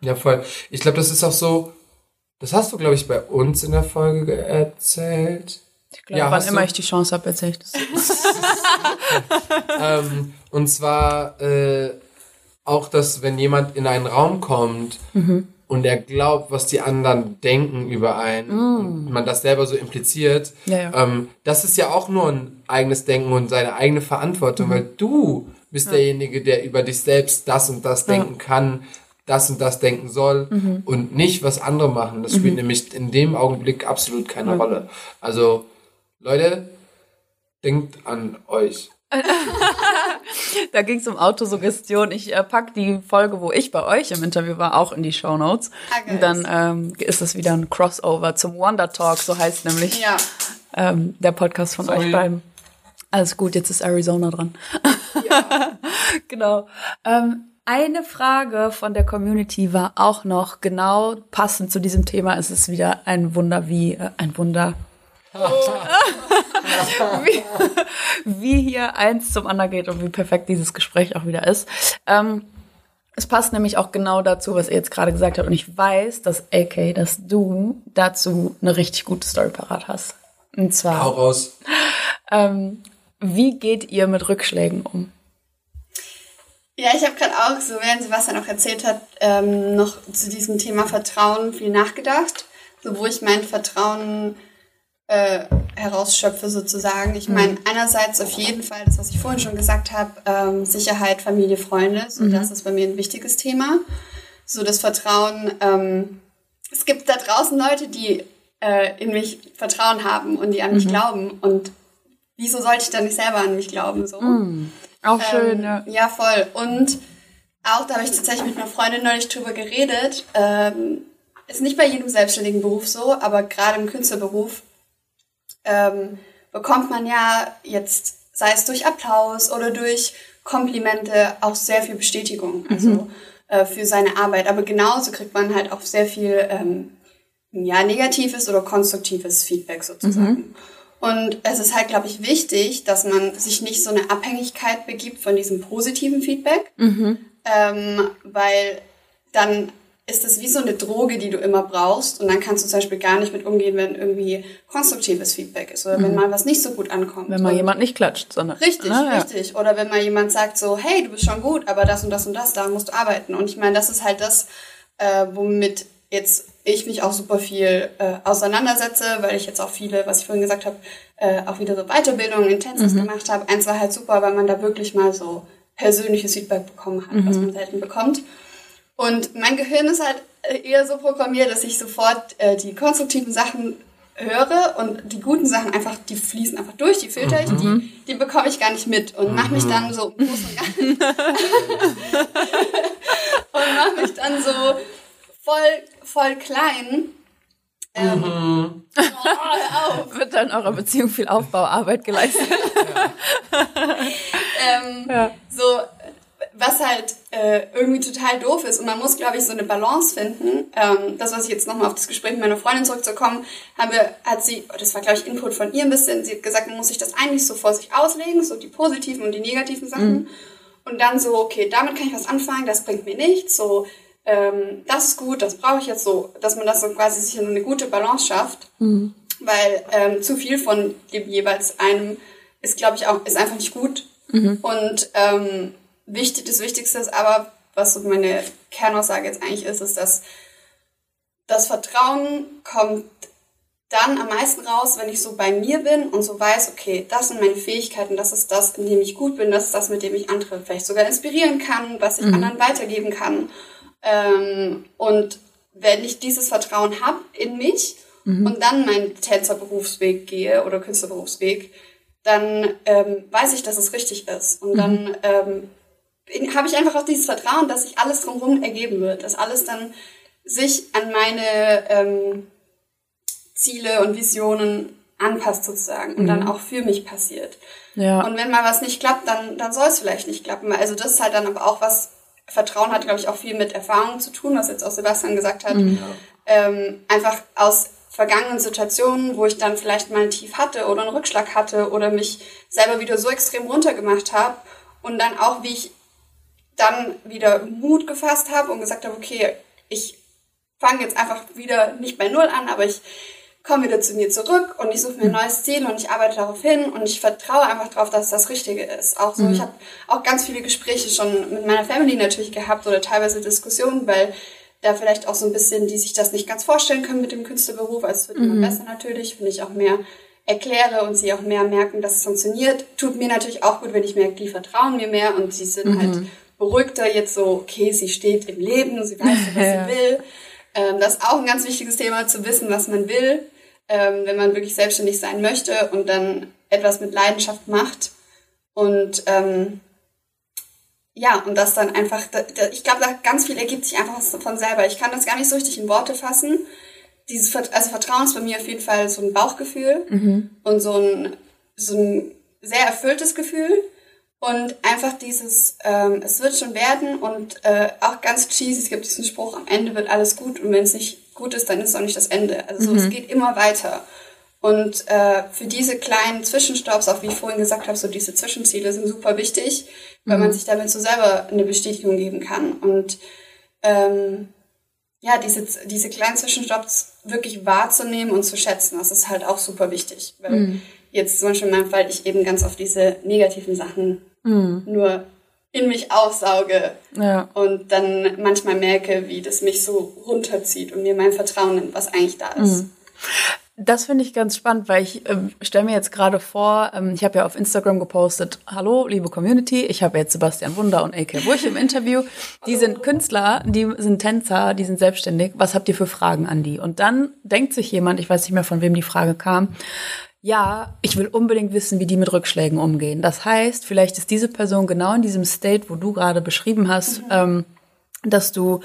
[SPEAKER 1] Ja, voll. Ich glaube, das ist auch so, das hast du, glaube ich, bei uns in der Folge erzählt.
[SPEAKER 2] Ich glaube, ja, wann immer du? ich die Chance habe, erzähle ich das.
[SPEAKER 1] ähm, und zwar äh, auch, dass wenn jemand in einen Raum kommt mhm. und er glaubt, was die anderen denken über einen mm. und man das selber so impliziert, ja, ja. Ähm, das ist ja auch nur ein eigenes Denken und seine eigene Verantwortung, mhm. weil du bist derjenige, der über dich selbst das und das denken kann, das und das denken soll mhm. und nicht, was andere machen. Das spielt mhm. nämlich in dem Augenblick absolut keine mhm. Rolle. Also, Leute, denkt an euch.
[SPEAKER 2] da ging es um Autosuggestion. Ich äh, pack die Folge, wo ich bei euch im Interview war, auch in die Show Notes. Ah, und dann ähm, ist es wieder ein Crossover zum Wonder Talk, so heißt nämlich ja. ähm, der Podcast von Sorry. euch beiden. Alles gut, jetzt ist Arizona dran. Ja. genau. Ähm, eine Frage von der Community war auch noch genau passend zu diesem Thema. Es ist wieder ein Wunder wie äh, ein Wunder. wie, wie, hier eins zum anderen geht und wie perfekt dieses Gespräch auch wieder ist. Ähm, es passt nämlich auch genau dazu, was ihr jetzt gerade gesagt habt. Und ich weiß, dass AK, dass du dazu eine richtig gute Story parat hast. Und zwar.
[SPEAKER 1] Hau raus.
[SPEAKER 2] Ähm, wie geht ihr mit Rückschlägen um?
[SPEAKER 3] Ja, ich habe gerade auch, so während Sebastian auch erzählt hat, ähm, noch zu diesem Thema Vertrauen viel nachgedacht. So wo ich mein Vertrauen äh, herausschöpfe sozusagen. Ich meine, mhm. einerseits auf jeden Fall das, was ich vorhin schon gesagt habe, ähm, Sicherheit, Familie, Freunde. So, mhm. das ist bei mir ein wichtiges Thema. So das Vertrauen. Ähm, es gibt da draußen Leute, die äh, in mich Vertrauen haben und die an mich mhm. glauben. Und wieso sollte ich dann nicht selber an mich glauben? So.
[SPEAKER 2] Auch schön,
[SPEAKER 3] ähm,
[SPEAKER 2] ja.
[SPEAKER 3] Ja, voll. Und auch, da habe ich tatsächlich mit einer Freundin neulich drüber geredet, ähm, ist nicht bei jedem selbstständigen Beruf so, aber gerade im Künstlerberuf ähm, bekommt man ja jetzt, sei es durch Applaus oder durch Komplimente, auch sehr viel Bestätigung also, mhm. äh, für seine Arbeit. Aber genauso kriegt man halt auch sehr viel ähm, ja, negatives oder konstruktives Feedback sozusagen. Mhm. Und es ist halt, glaube ich, wichtig, dass man sich nicht so eine Abhängigkeit begibt von diesem positiven Feedback, mhm. ähm, weil dann ist das wie so eine Droge, die du immer brauchst. Und dann kannst du zum Beispiel gar nicht mit umgehen, wenn irgendwie konstruktives Feedback ist oder mhm. wenn mal was nicht so gut ankommt.
[SPEAKER 2] Wenn mal jemand nicht klatscht, sondern.
[SPEAKER 3] Richtig, ah, ja. richtig. Oder wenn mal jemand sagt so, hey, du bist schon gut, aber das und das und das, da musst du arbeiten. Und ich meine, das ist halt das, äh, womit jetzt ich mich auch super viel äh, auseinandersetze, weil ich jetzt auch viele, was ich vorhin gesagt habe, äh, auch wieder so Weiterbildungen in Tänzes mhm. gemacht habe. Eins war halt super, weil man da wirklich mal so persönliches Feedback bekommen hat, mhm. was man selten bekommt. Und mein Gehirn ist halt eher so programmiert, dass ich sofort äh, die konstruktiven Sachen höre und die guten Sachen einfach, die fließen einfach durch, die filter ich, mhm. die, die bekomme ich gar nicht mit und mache mich dann so und mache mich dann so voll, voll klein. Ähm, mhm.
[SPEAKER 2] oh, Wird dann eurer Beziehung viel Aufbauarbeit geleistet?
[SPEAKER 3] Ja. ähm, ja. So, was halt äh, irgendwie total doof ist. Und man muss, glaube ich, so eine Balance finden. Ähm, das, was ich jetzt nochmal auf das Gespräch mit meiner Freundin zurückzukommen, haben wir, hat sie, oh, das war, glaube ich, Input von ihr ein bisschen, sie hat gesagt, man muss sich das eigentlich so vor sich auslegen, so die positiven und die negativen Sachen. Mhm. Und dann so, okay, damit kann ich was anfangen, das bringt mir nichts, so, ähm, das ist gut, das brauche ich jetzt so, dass man das so quasi sich in eine gute Balance schafft. Mhm. Weil ähm, zu viel von dem jeweils einem ist, glaube ich, auch, ist einfach nicht gut. Mhm. Und ähm, wichtig, das Wichtigste ist aber, was so meine Kernaussage jetzt eigentlich ist, ist, dass das Vertrauen kommt dann am meisten raus, wenn ich so bei mir bin und so weiß, okay, das sind meine Fähigkeiten, das ist das, in dem ich gut bin, das ist das, mit dem ich andere vielleicht sogar inspirieren kann, was ich mhm. anderen weitergeben kann. Ähm, und wenn ich dieses Vertrauen habe in mich mhm. und dann meinen Tänzerberufsweg gehe oder Künstlerberufsweg, dann ähm, weiß ich, dass es richtig ist. Und mhm. dann ähm, habe ich einfach auch dieses Vertrauen, dass sich alles drumherum ergeben wird, dass alles dann sich an meine ähm, Ziele und Visionen anpasst sozusagen und mhm. dann auch für mich passiert. Ja. Und wenn mal was nicht klappt, dann, dann soll es vielleicht nicht klappen. Also das ist halt dann aber auch was, Vertrauen hat, glaube ich, auch viel mit Erfahrung zu tun, was jetzt auch Sebastian gesagt hat. Mhm. Ähm, einfach aus vergangenen Situationen, wo ich dann vielleicht mal ein Tief hatte oder einen Rückschlag hatte oder mich selber wieder so extrem runtergemacht habe und dann auch, wie ich dann wieder Mut gefasst habe und gesagt habe, okay, ich fange jetzt einfach wieder nicht bei Null an, aber ich komme wieder zu mir zurück und ich suche mir ein neues Ziel und ich arbeite darauf hin und ich vertraue einfach darauf, dass das Richtige ist. Auch so, mhm. ich habe auch ganz viele Gespräche schon mit meiner Family natürlich gehabt oder teilweise Diskussionen, weil da vielleicht auch so ein bisschen, die sich das nicht ganz vorstellen können mit dem Künstlerberuf. Also es wird mhm. immer besser natürlich, wenn ich auch mehr erkläre und sie auch mehr merken, dass es funktioniert. Tut mir natürlich auch gut, wenn ich merke, die vertrauen mir mehr und sie sind mhm. halt beruhigter jetzt so, okay, sie steht im Leben, sie weiß, was ja. sie will. Ähm, das ist auch ein ganz wichtiges Thema, zu wissen, was man will, ähm, wenn man wirklich selbstständig sein möchte und dann etwas mit Leidenschaft macht. Und ähm, ja, und das dann einfach, da, da, ich glaube, da ganz viel ergibt sich einfach von selber. Ich kann das gar nicht so richtig in Worte fassen. Dieses, also Vertrauen ist bei mir auf jeden Fall so ein Bauchgefühl mhm. und so ein, so ein sehr erfülltes Gefühl. Und einfach dieses, ähm, es wird schon werden und äh, auch ganz cheesy, es gibt diesen Spruch, am Ende wird alles gut und wenn es nicht gut ist, dann ist es auch nicht das Ende. Also mhm. es geht immer weiter. Und äh, für diese kleinen Zwischenstopps, auch wie ich vorhin gesagt habe, so diese Zwischenziele sind super wichtig, mhm. weil man sich damit so selber eine Bestätigung geben kann. Und ähm, ja, diese, diese kleinen Zwischenstopps wirklich wahrzunehmen und zu schätzen, das ist halt auch super wichtig. Weil mhm. jetzt zum Beispiel in meinem Fall ich eben ganz auf diese negativen Sachen mhm. nur in mich aufsauge ja. und dann manchmal merke, wie das mich so runterzieht und mir mein Vertrauen nimmt, was eigentlich da ist. Mhm.
[SPEAKER 2] Das finde ich ganz spannend, weil ich ähm, stelle mir jetzt gerade vor, ähm, ich habe ja auf Instagram gepostet, hallo liebe Community, ich habe jetzt Sebastian Wunder und AK Burch im Interview. Die sind Künstler, die sind Tänzer, die sind selbstständig. Was habt ihr für Fragen an die? Und dann denkt sich jemand, ich weiß nicht mehr von wem die Frage kam, ja, ich will unbedingt wissen, wie die mit Rückschlägen umgehen. Das heißt, vielleicht ist diese Person genau in diesem State, wo du gerade beschrieben hast, mhm. ähm, dass du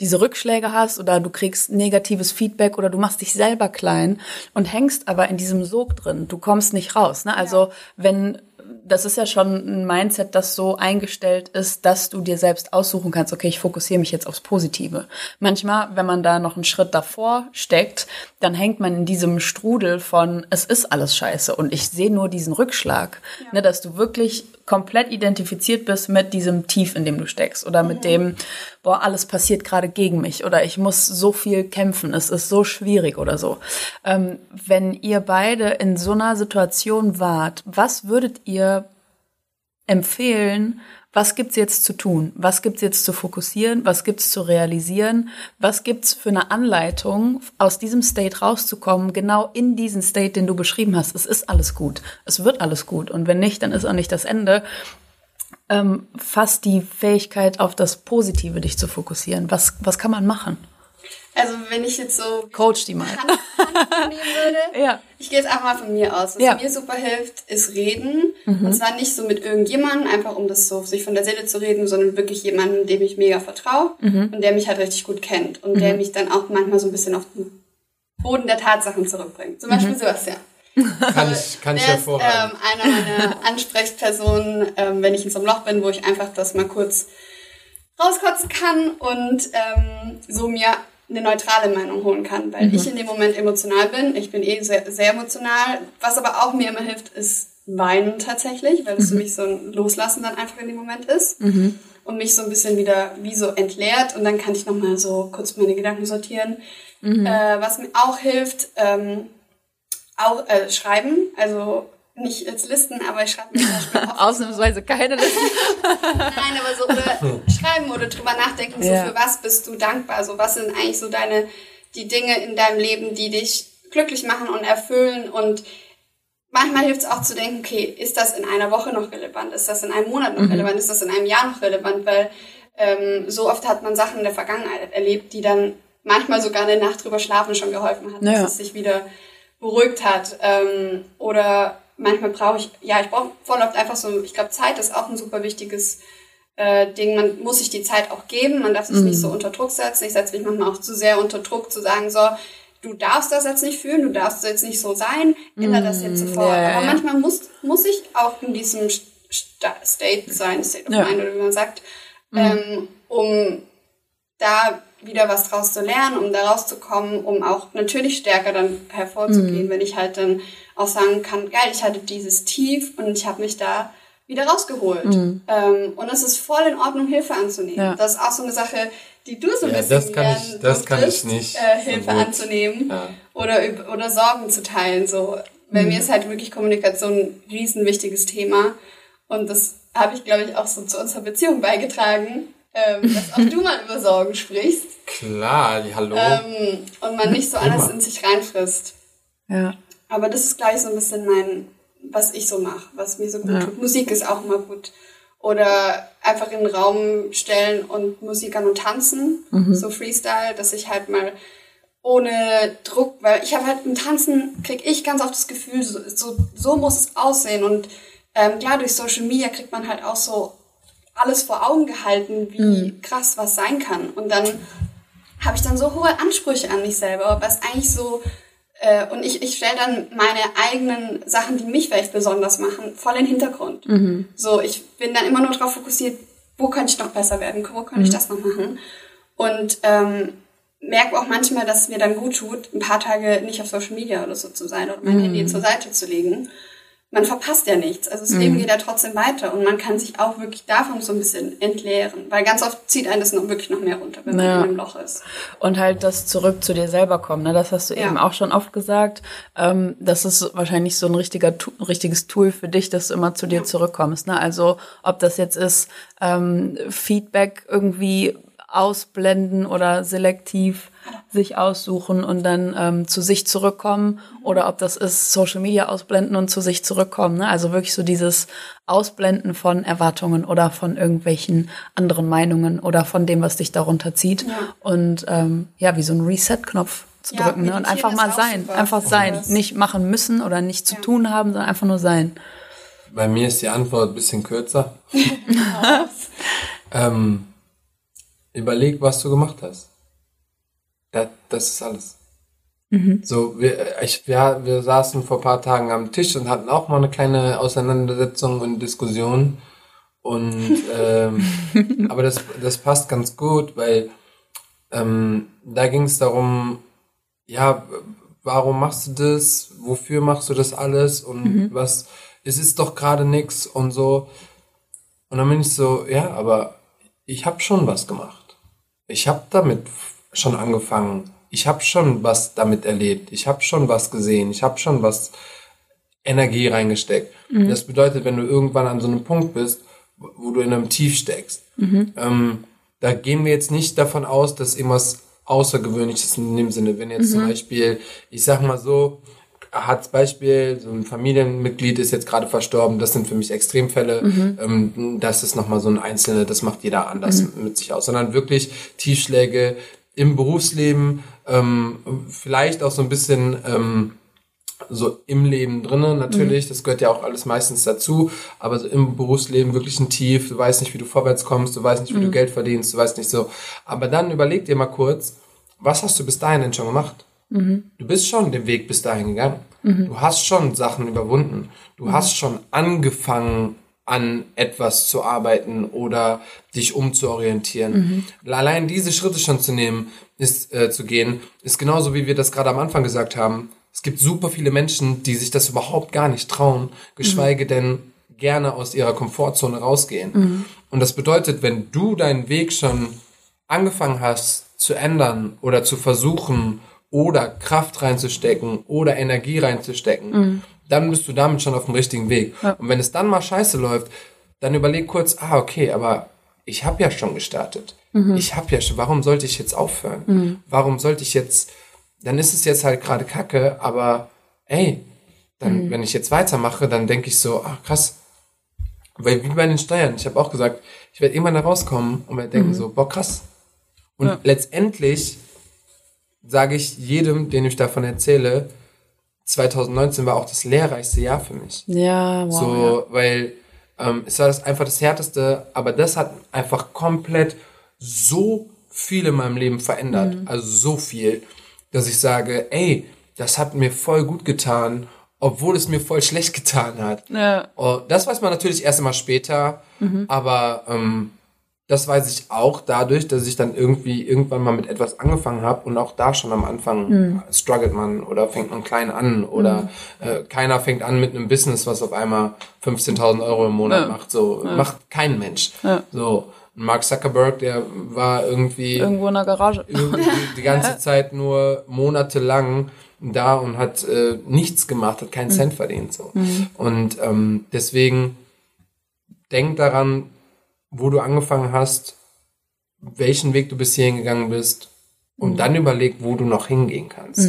[SPEAKER 2] diese Rückschläge hast oder du kriegst negatives Feedback oder du machst dich selber klein und hängst aber in diesem Sog drin. Du kommst nicht raus. Ne? Also ja. wenn das ist ja schon ein Mindset, das so eingestellt ist, dass du dir selbst aussuchen kannst, okay, ich fokussiere mich jetzt aufs Positive. Manchmal, wenn man da noch einen Schritt davor steckt, dann hängt man in diesem Strudel von, es ist alles scheiße und ich sehe nur diesen Rückschlag, ja. ne, dass du wirklich komplett identifiziert bist mit diesem Tief, in dem du steckst oder mit mhm. dem, boah, alles passiert gerade gegen mich oder ich muss so viel kämpfen, es ist so schwierig oder so. Ähm, wenn ihr beide in so einer Situation wart, was würdet ihr empfehlen, was gibt's jetzt zu tun? Was gibt's jetzt zu fokussieren? Was gibt's zu realisieren? Was gibt's für eine Anleitung, aus diesem State rauszukommen, genau in diesen State, den du beschrieben hast? Es ist alles gut. Es wird alles gut. Und wenn nicht, dann ist auch nicht das Ende. Ähm, fast die Fähigkeit, auf das Positive dich zu fokussieren. Was, was kann man machen?
[SPEAKER 3] Also wenn ich jetzt so
[SPEAKER 2] Coach die mal. Hand,
[SPEAKER 3] Hand nehmen würde, ja. ich gehe jetzt einfach mal von mir aus. Was ja. mir super hilft, ist reden. Mhm. Und zwar nicht so mit irgendjemandem, einfach um das so sich von der Seele zu reden, sondern wirklich jemanden, dem ich mega vertraue mhm. und der mich halt richtig gut kennt und mhm. der mich dann auch manchmal so ein bisschen auf den Boden der Tatsachen zurückbringt. Zum Beispiel mhm. Sebastian.
[SPEAKER 1] Kann ich, kann ich hervorragen.
[SPEAKER 3] Ist, ähm, einer meiner Ansprechpersonen, ähm, wenn ich in so einem Loch bin, wo ich einfach das mal kurz rauskotzen kann und ähm, so mir eine neutrale Meinung holen kann, weil mhm. ich in dem Moment emotional bin. Ich bin eh sehr, sehr emotional. Was aber auch mir immer hilft, ist weinen tatsächlich, weil es mhm. für mich so ein Loslassen dann einfach in dem Moment ist. Mhm. Und mich so ein bisschen wieder wie so entleert und dann kann ich nochmal so kurz meine Gedanken sortieren. Mhm. Äh, was mir auch hilft, ähm, auch äh, schreiben, also nicht als Listen, aber ich schreibe mir zum Beispiel
[SPEAKER 2] Ausnahmsweise keine Listen.
[SPEAKER 3] Nein, aber so oder schreiben oder drüber nachdenken, so für was bist du dankbar, so was sind eigentlich so deine, die Dinge in deinem Leben, die dich glücklich machen und erfüllen? Und manchmal hilft es auch zu denken, okay, ist das in einer Woche noch relevant, ist das in einem Monat noch mhm. relevant, ist das in einem Jahr noch relevant, weil ähm, so oft hat man Sachen in der Vergangenheit erlebt, die dann manchmal sogar eine Nacht drüber schlafen schon geholfen hat, naja. dass es sich wieder beruhigt hat. Ähm, oder manchmal brauche ich, ja, ich brauche voll oft einfach so, ich glaube, Zeit ist auch ein super wichtiges äh, Ding. Man muss sich die Zeit auch geben, man darf sich mhm. nicht so unter Druck setzen. Ich setze mich manchmal auch zu sehr unter Druck, zu sagen, so, du darfst das jetzt nicht fühlen, du darfst jetzt nicht so sein, ändere das jetzt mhm. sofort. Ja, Aber manchmal muss, muss ich auch in diesem State sein, State of ja. Mind oder wie man sagt, mhm. ähm, um da wieder was draus zu lernen, um da rauszukommen, um auch natürlich stärker dann hervorzugehen, mhm. wenn ich halt dann auch sagen kann, geil, ich hatte dieses Tief und ich habe mich da wieder rausgeholt. Mhm. Ähm, und es ist voll in Ordnung, Hilfe anzunehmen. Ja. Das ist auch so eine Sache, die du so ein ja, bisschen
[SPEAKER 1] das kann ich, das kann ich nicht.
[SPEAKER 3] Äh, Hilfe so anzunehmen ja. oder, oder Sorgen zu teilen. So. Bei mhm. mir ist halt wirklich Kommunikation ein riesenwichtiges Thema. Und das habe ich, glaube ich, auch so zu unserer Beziehung beigetragen, ähm, dass auch du mal über Sorgen sprichst.
[SPEAKER 1] Klar, hallo.
[SPEAKER 3] Ähm, und man nicht so alles in sich reinfrisst. Ja. Aber das ist gleich so ein bisschen mein, was ich so mache, was mir so gut ja. tut. Musik ist auch immer gut. Oder einfach in den Raum stellen und Musik an und tanzen, mhm. so Freestyle, dass ich halt mal ohne Druck, weil ich habe halt im Tanzen, kriege ich ganz oft das Gefühl, so, so, so muss es aussehen. Und ähm, klar, durch Social Media kriegt man halt auch so alles vor Augen gehalten, wie mhm. krass was sein kann. Und dann habe ich dann so hohe Ansprüche an mich selber, was eigentlich so äh, und ich, ich stelle dann meine eigenen Sachen, die mich vielleicht besonders machen, voll in den Hintergrund. Mhm. So, ich bin dann immer nur darauf fokussiert, wo könnte ich noch besser werden, wo könnte mhm. ich das noch machen. Und ähm, merke auch manchmal, dass es mir dann gut tut, ein paar Tage nicht auf Social Media oder so zu sein oder mein mhm. Handy zur Seite zu legen man verpasst ja nichts. Also das mhm. Leben geht ja trotzdem weiter und man kann sich auch wirklich davon so ein bisschen entleeren, weil ganz oft zieht einen das noch wirklich noch mehr runter, wenn ja. man im Loch ist.
[SPEAKER 2] Und halt das zurück zu dir selber kommen, ne? das hast du ja. eben auch schon oft gesagt. Ähm, das ist wahrscheinlich so ein richtiger, richtiges Tool für dich, dass du immer zu dir ja. zurückkommst. Ne? Also ob das jetzt ist, ähm, Feedback irgendwie ausblenden oder selektiv sich aussuchen und dann ähm, zu sich zurückkommen oder ob das ist Social Media ausblenden und zu sich zurückkommen. Ne? Also wirklich so dieses Ausblenden von Erwartungen oder von irgendwelchen anderen Meinungen oder von dem, was dich darunter zieht. Ja. Und ähm, ja, wie so ein Reset-Knopf zu ja, drücken ne? und einfach mal sein. Super. Einfach sein. Nicht machen müssen oder nicht zu ja. tun haben, sondern einfach nur sein.
[SPEAKER 1] Bei mir ist die Antwort ein bisschen kürzer. ähm, überleg, was du gemacht hast. Das, das ist alles. So, wir, ich, wir, wir saßen vor ein paar Tagen am Tisch und hatten auch mal eine kleine Auseinandersetzung und Diskussion. Und ähm, aber das, das passt ganz gut, weil ähm, da ging es darum, ja, warum machst du das? Wofür machst du das alles? Und was, es ist doch gerade nix und so. Und dann bin ich so, ja, aber ich habe schon was gemacht. Ich habe damit schon angefangen. Ich habe schon was damit erlebt. Ich habe schon was gesehen. Ich habe schon was Energie reingesteckt. Das bedeutet, wenn du irgendwann an so einem Punkt bist, wo- du in einem Tief steckst, ähm, da gehen wir jetzt nicht davon aus, dass irgendwas Außergewöhnliches in dem Sinne, wenn jetzt zum Beispiel, ich sag mal so, hat Beispiel, so ein Familienmitglied ist jetzt gerade verstorben, das sind für mich Extremfälle, ähm, das ist nochmal so ein Einzelne, das macht jeder anders mit sich aus, sondern wirklich Tiefschläge im Berufsleben, ähm, vielleicht auch so ein bisschen ähm, so im Leben drinnen natürlich, das gehört ja auch alles meistens dazu, aber so im Berufsleben wirklich ein Tief, du weißt nicht, wie du vorwärts kommst, du weißt nicht, wie du Geld verdienst, du weißt nicht so. Aber dann überleg dir mal kurz, was hast du bis dahin denn schon gemacht? Du bist schon den Weg bis dahin gegangen. Du hast schon Sachen überwunden. Du hast schon angefangen, an etwas zu arbeiten oder dich umzuorientieren. Allein diese Schritte schon zu nehmen, ist äh, zu gehen, ist genauso wie wir das gerade am Anfang gesagt haben. Es gibt super viele Menschen, die sich das überhaupt gar nicht trauen, geschweige denn gerne aus ihrer Komfortzone rausgehen. Und das bedeutet, wenn du deinen Weg schon angefangen hast zu ändern oder zu versuchen oder Kraft reinzustecken oder Energie reinzustecken, dann bist du damit schon auf dem richtigen Weg. Und wenn es dann mal scheiße läuft, dann überleg kurz, ah, okay, aber ich habe ja schon gestartet. Ich habe ja schon, warum sollte ich jetzt aufhören? Warum sollte ich jetzt, dann ist es jetzt halt gerade kacke, aber ey, dann, wenn ich jetzt weitermache, dann denke ich so, ach krass, weil wie bei den Steuern, ich habe auch gesagt, ich werde irgendwann da rauskommen und werde denken so, boah, krass. Und
[SPEAKER 2] Ja.
[SPEAKER 1] letztendlich sage ich jedem, den ich davon erzähle, 2019 war auch das lehrreichste Jahr für mich.
[SPEAKER 2] Ja, wow.
[SPEAKER 1] so, weil ähm, es war das einfach das härteste, aber das hat einfach komplett so viel in meinem Leben verändert.
[SPEAKER 2] Mhm.
[SPEAKER 1] Also so viel, dass ich sage, ey, das hat mir voll gut getan, obwohl es mir voll schlecht getan hat.
[SPEAKER 2] Ja.
[SPEAKER 1] Oh, das weiß man natürlich erst einmal später, aber ähm, das weiß ich auch dadurch, dass ich dann irgendwie irgendwann mal mit etwas angefangen habe und auch da schon am Anfang struggelt man oder fängt man klein an oder äh, keiner fängt an mit einem Business, was auf einmal 15.000 Euro im Monat
[SPEAKER 2] Ja.
[SPEAKER 1] macht. So macht kein Mensch.
[SPEAKER 2] Ja.
[SPEAKER 1] So Mark Zuckerberg, der war irgendwie
[SPEAKER 2] Irgendwo in der Garage.
[SPEAKER 1] die ganze Zeit nur monatelang da und hat äh, nichts gemacht, hat keinen Cent verdient. So. Und ähm, deswegen denk daran, wo du angefangen hast, welchen Weg du bis hierhin gegangen bist und dann überleg, wo du noch hingehen kannst.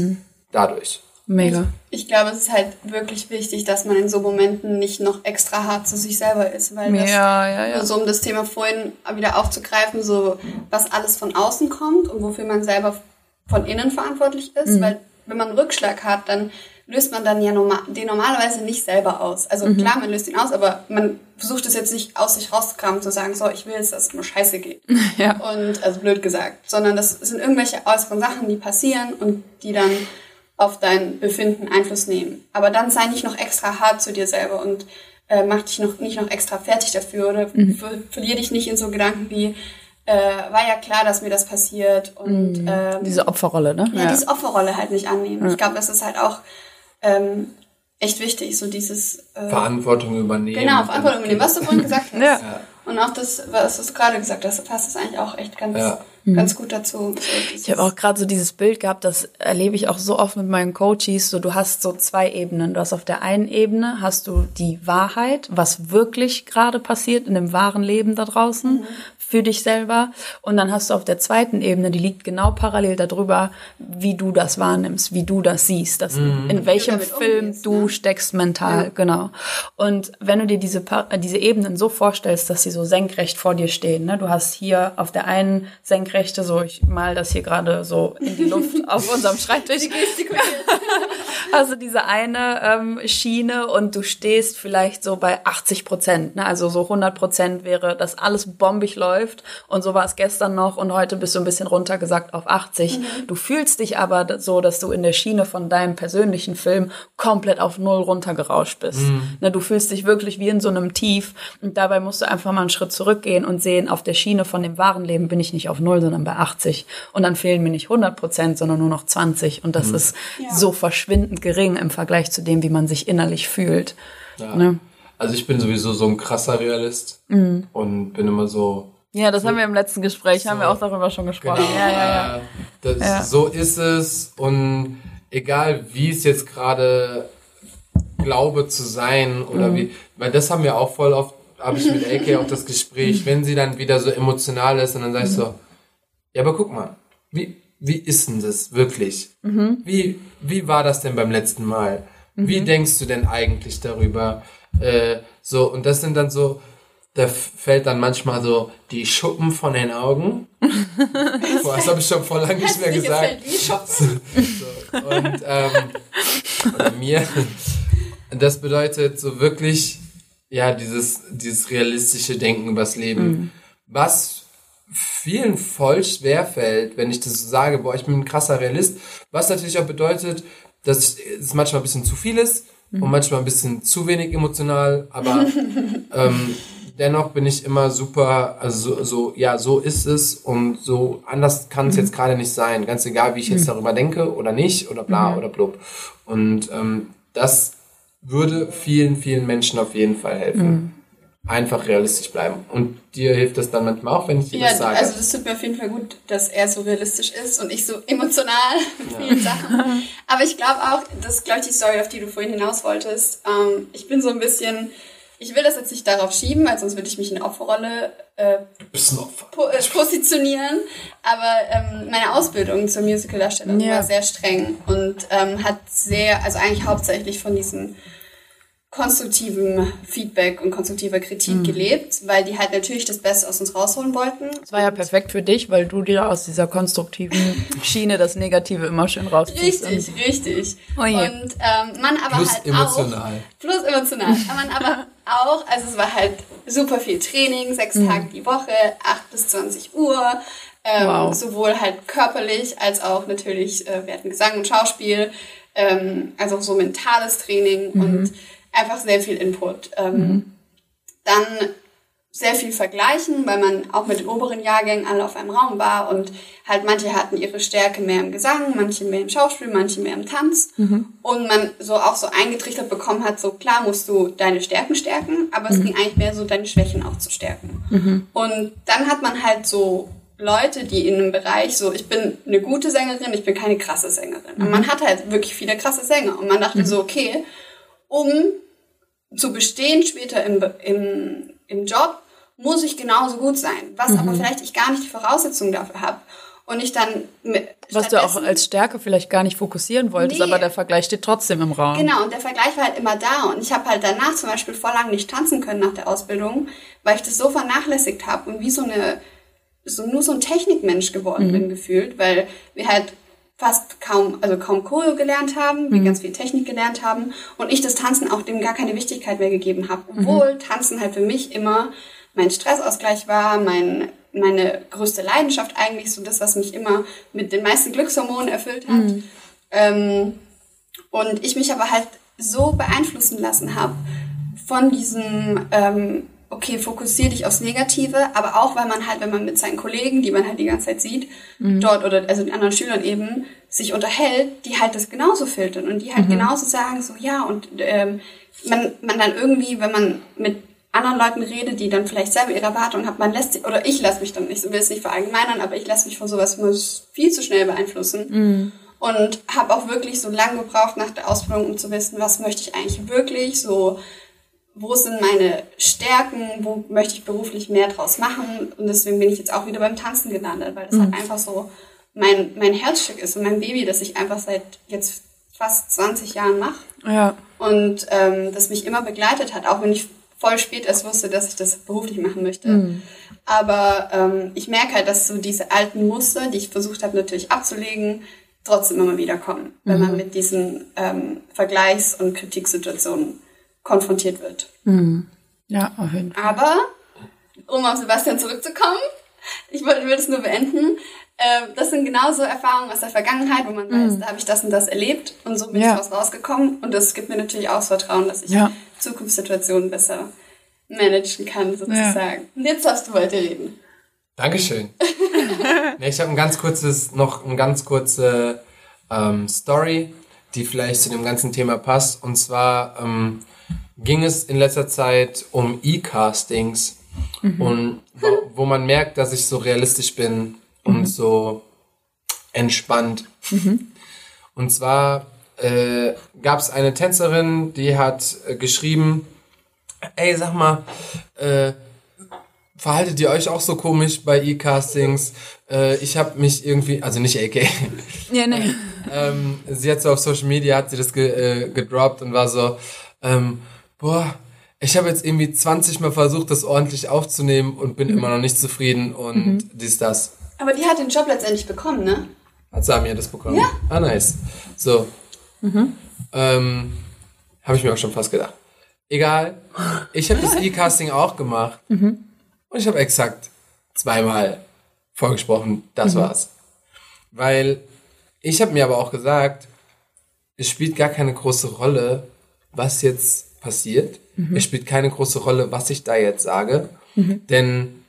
[SPEAKER 1] Dadurch.
[SPEAKER 2] Mega.
[SPEAKER 3] Ich glaube, es ist halt wirklich wichtig, dass man in so Momenten nicht noch extra hart zu sich selber ist, weil das
[SPEAKER 2] Ja, ja, ja.
[SPEAKER 3] nur so um das Thema vorhin wieder aufzugreifen, so was alles von außen kommt und wofür man selber von innen verantwortlich ist,
[SPEAKER 2] Mhm.
[SPEAKER 3] weil wenn man einen Rückschlag hat, dann löst man dann ja normal, den normalerweise nicht selber aus. Also
[SPEAKER 2] Mhm.
[SPEAKER 3] klar, man löst ihn aus, aber man versucht es jetzt nicht aus sich rauszukramen, zu sagen, so, ich will jetzt, dass es mir scheiße geht.
[SPEAKER 2] Ja.
[SPEAKER 3] Und, also blöd gesagt, sondern das sind irgendwelche äußeren Sachen, die passieren und die dann auf dein Befinden Einfluss nehmen. Aber dann sei nicht noch extra hart zu dir selber und äh, mach dich noch nicht noch extra fertig dafür oder ver verlier dich nicht in so Gedanken wie, äh, war ja klar, dass mir das passiert und ähm,
[SPEAKER 2] Diese Opferrolle, ne?
[SPEAKER 3] ja, diese Opferrolle halt nicht annehmen. Ich glaube, das ist halt auch ähm, echt wichtig, so dieses äh,
[SPEAKER 1] Verantwortung übernehmen.
[SPEAKER 3] Genau, Verantwortung übernehmen, was du vorhin gesagt hast.
[SPEAKER 2] Ja.
[SPEAKER 3] Und auch das, was du gerade gesagt hast, passt es eigentlich auch echt ganz,
[SPEAKER 1] Ja.
[SPEAKER 3] ganz gut dazu.
[SPEAKER 2] Ich habe auch gerade so dieses Bild gehabt, das erlebe ich auch so oft mit meinen Coaches. So, du hast so zwei Ebenen. Du hast auf der einen Ebene hast du die Wahrheit, was wirklich gerade passiert in dem wahren Leben da draußen für dich selber. Und dann hast du auf der zweiten Ebene, die liegt genau parallel darüber, wie du das wahrnimmst, wie du das siehst, dass, in welchem Film
[SPEAKER 3] umgehst,
[SPEAKER 2] du
[SPEAKER 3] ne?
[SPEAKER 2] steckst mental, genau. Und wenn du dir diese, diese Ebenen so vorstellst, dass sie so senkrecht vor dir stehen, ne? du hast hier auf der einen senkrechten rechte, so ich mal das hier gerade so in die Luft auf unserem Schreibtisch. also diese eine ähm, Schiene und du stehst vielleicht so bei 80 Prozent. Ne? Also so 100 Prozent wäre, dass alles bombig läuft und so war es gestern noch und heute bist du ein bisschen runtergesagt auf 80. Mhm. Du fühlst dich aber so, dass du in der Schiene von deinem persönlichen Film komplett auf Null runtergerauscht bist. Mhm. Ne? Du fühlst dich wirklich wie in so einem Tief und dabei musst du einfach mal einen Schritt zurückgehen und sehen, auf der Schiene von dem wahren Leben bin ich nicht auf Null, sondern bei 80 und dann fehlen mir nicht 100 Prozent, sondern nur noch 20 und das mhm. ist ja. so verschwindend gering im Vergleich zu dem, wie man sich innerlich fühlt.
[SPEAKER 1] Ja. Ne? Also ich bin sowieso so ein krasser Realist mhm. und bin immer so.
[SPEAKER 2] Ja, das so, haben wir im letzten Gespräch, so, haben wir auch darüber schon gesprochen. Genau, ja, ja, ja.
[SPEAKER 1] Das, ja. So ist es und egal wie es jetzt gerade glaube zu sein oder mhm. wie, weil das haben wir auch voll oft, habe ich mit AK auch das Gespräch, wenn sie dann wieder so emotional ist und dann sagst du so, ja, aber guck mal, wie, wie ist denn das wirklich? Mhm. Wie, wie war das denn beim letzten Mal? Mhm. Wie denkst du denn eigentlich darüber? Äh, so, und das sind dann so, da fällt dann manchmal so die Schuppen von den Augen. Boah, das habe ich schon vor lange nicht mehr gesagt. So, so, und ähm, mir. Das bedeutet so wirklich, ja, dieses, dieses realistische Denken übers Leben. Mhm. Was vielen voll schwer fällt, wenn ich das so sage, boah, ich bin ein krasser Realist, was natürlich auch bedeutet, dass es manchmal ein bisschen zu viel ist mhm. und manchmal ein bisschen zu wenig emotional, aber ähm, dennoch bin ich immer super, also so, so, ja, so ist es und so anders kann es mhm. jetzt gerade nicht sein, ganz egal, wie ich jetzt mhm. darüber denke oder nicht oder bla mhm. oder blub. Und ähm, das würde vielen, vielen Menschen auf jeden Fall helfen. Mhm einfach realistisch bleiben. Und dir hilft das dann manchmal auch, wenn ich dir
[SPEAKER 3] ja,
[SPEAKER 1] das sage.
[SPEAKER 3] Also das tut mir auf jeden Fall gut, dass er so realistisch ist und ich so emotional mit ja. vielen Sachen. Aber ich glaube auch, das ist glaube ich die Story, auf die du vorhin hinaus wolltest. Ähm, ich bin so ein bisschen, ich will das jetzt nicht darauf schieben, weil sonst würde ich mich in eine Opferrolle äh, po äh, positionieren. Aber ähm, meine Ausbildung zur Musicaldarstellerin ja. war sehr streng und ähm, hat sehr, also eigentlich hauptsächlich von diesen konstruktivem Feedback und konstruktiver Kritik mhm. gelebt, weil die halt natürlich das Beste aus uns rausholen wollten.
[SPEAKER 2] Das war ja perfekt für dich, weil du dir aus dieser konstruktiven Schiene das Negative immer schön rausziehst.
[SPEAKER 3] Richtig, richtig. Oh je. Und ähm, man aber plus halt emotional. auch... Plus emotional. man aber auch, also es war halt super viel Training, sechs mhm. Tage die Woche, acht bis zwanzig Uhr. Ähm, wow. Sowohl halt körperlich als auch natürlich, äh, wir hatten Gesang und Schauspiel, ähm, also so mentales Training mhm. und einfach sehr viel Input. Ähm, mhm. Dann sehr viel vergleichen, weil man auch mit den oberen Jahrgängen alle auf einem Raum war und halt manche hatten ihre Stärke mehr im Gesang, manche mehr im Schauspiel, manche mehr im Tanz mhm. und man so auch so eingetrichtert bekommen hat, so klar musst du deine Stärken stärken, aber es mhm. ging eigentlich mehr so deine Schwächen auch zu stärken. Mhm. Und dann hat man halt so Leute, die in einem Bereich so, ich bin eine gute Sängerin, ich bin keine krasse Sängerin. Und man hat halt wirklich viele krasse Sänger und man dachte mhm. so, okay, um zu bestehen später im, im, im Job, muss ich genauso gut sein. Was mhm. aber vielleicht ich gar nicht die Voraussetzungen dafür habe. Und ich dann
[SPEAKER 2] Was du auch als Stärke vielleicht gar nicht fokussieren wolltest, nee. aber der Vergleich steht trotzdem im Raum.
[SPEAKER 3] Genau, und der Vergleich war halt immer da. Und ich habe halt danach zum Beispiel vor lang nicht tanzen können nach der Ausbildung, weil ich das so vernachlässigt habe und wie so eine, so nur so ein Technikmensch geworden mhm. bin gefühlt, weil wir halt fast kaum, also kaum Choreo gelernt haben, wir mhm. ganz viel Technik gelernt haben und ich das Tanzen auch dem gar keine Wichtigkeit mehr gegeben habe. Mhm. Obwohl mhm. Tanzen halt für mich immer mein Stressausgleich war, mein, meine größte Leidenschaft eigentlich, so das, was mich immer mit den meisten Glückshormonen erfüllt hat. Mhm. Ähm, und ich mich aber halt so beeinflussen lassen habe von diesem ähm, okay, fokussier dich aufs Negative, aber auch, weil man halt, wenn man mit seinen Kollegen, die man halt die ganze Zeit sieht, mhm. dort oder also den anderen Schülern eben sich unterhält, die halt das genauso filtern und die halt mhm. genauso sagen, so ja, und ähm, man, man dann irgendwie, wenn man mit anderen Leuten redet, die dann vielleicht selber ihre Erwartungen haben, man lässt sich, oder ich lasse mich dann, ich will es nicht verallgemeinern, aber ich lasse mich von sowas immer viel zu schnell beeinflussen. Mhm. Und habe auch wirklich so lange gebraucht nach der Ausbildung, um zu wissen, was möchte ich eigentlich wirklich, so wo sind meine Stärken, wo möchte ich beruflich mehr draus machen. Und deswegen bin ich jetzt auch wieder beim Tanzen gelandet, weil das mhm. halt einfach so mein, mein Herzstück ist und mein Baby, das ich einfach seit jetzt fast 20 Jahren mache. Ja. Und ähm, das mich immer begleitet hat, auch wenn ich voll spät erst wusste, dass ich das beruflich machen möchte. Aber ähm, ich merke halt, dass so diese alten Muster, die ich versucht habe natürlich abzulegen, trotzdem immer wieder kommen, wenn man mit diesen ähm, Vergleichs- und Kritiksituationen konfrontiert wird.
[SPEAKER 2] Ja, auf jeden Fall.
[SPEAKER 3] Aber, um auf Sebastian zurückzukommen, ich wollte will das nur beenden. Ähm, das sind genauso Erfahrungen aus der Vergangenheit, wo man weiß, da habe ich das und das erlebt und so bin
[SPEAKER 2] Ja.
[SPEAKER 3] ich daraus rausgekommen. Und das gibt mir natürlich auch das Vertrauen, dass ich
[SPEAKER 2] Ja.
[SPEAKER 3] Zukunftssituationen besser managen kann, sozusagen. Und jetzt darfst du weiterreden.
[SPEAKER 1] Dankeschön. nee, ich habe ein ganz kurzes, noch eine ganz kurze ähm, Story, die vielleicht zu dem ganzen Thema passt. Und zwar ähm, ging es in letzter Zeit um E-Castings und wo, wo man merkt, dass ich so realistisch bin und so entspannt. Und zwar äh, gab es eine Tänzerin, die hat äh, geschrieben, ey, sag mal, äh, verhaltet ihr euch auch so komisch bei E-Castings? Äh, ich habe mich irgendwie, also nicht AK,
[SPEAKER 2] Ja, nee.
[SPEAKER 1] ähm, sie hat so auf Social Media, hat sie das ge, äh, gedroppt und war so, ähm, boah, ich habe jetzt irgendwie 20 Mal versucht, das ordentlich aufzunehmen und bin immer noch nicht zufrieden und dies, das.
[SPEAKER 3] Aber die hat den Job letztendlich bekommen, ne?
[SPEAKER 1] Hat Samia das bekommen?
[SPEAKER 3] Ja.
[SPEAKER 1] Ah, nice. So. Ähm, habe ich mir auch schon fast gedacht. Egal. Ich habe das E-Casting auch gemacht. Und ich habe exakt zweimal vorgesprochen. Das war's. Weil ich habe mir aber auch gesagt, es spielt gar keine große Rolle, was jetzt passiert. Es spielt keine große Rolle, was ich da jetzt sage. Denn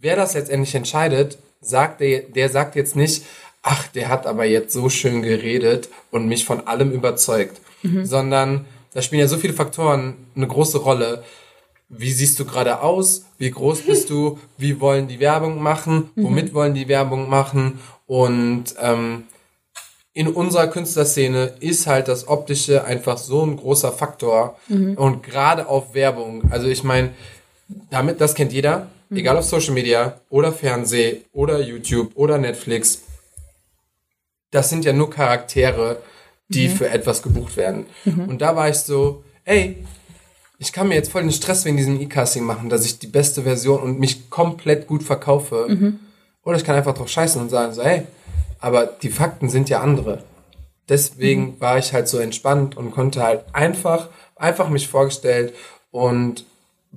[SPEAKER 1] wer das letztendlich entscheidet, sagt der, der sagt jetzt nicht, ach, der hat aber jetzt so schön geredet und mich von allem überzeugt, sondern da spielen ja so viele Faktoren eine große Rolle. Wie siehst du gerade aus? Wie groß bist du? Wie wollen die Werbung machen? Womit wollen die Werbung machen? Und ähm, in unserer Künstlerszene ist halt das Optische einfach so ein großer Faktor. Und gerade auf Werbung. Also ich meine, damit, das kennt jeder, egal auf Social Media oder Fernseh oder YouTube oder Netflix. Das sind ja nur Charaktere, die für etwas gebucht werden. Und da war ich so, ey, ich kann mir jetzt voll den Stress wegen diesem E-Casting machen, dass ich die beste Version und mich komplett gut verkaufe. Oder ich kann einfach drauf scheißen und sagen so, hey, aber die Fakten sind ja andere. Deswegen war ich halt so entspannt und konnte halt einfach, einfach mich vorgestellt und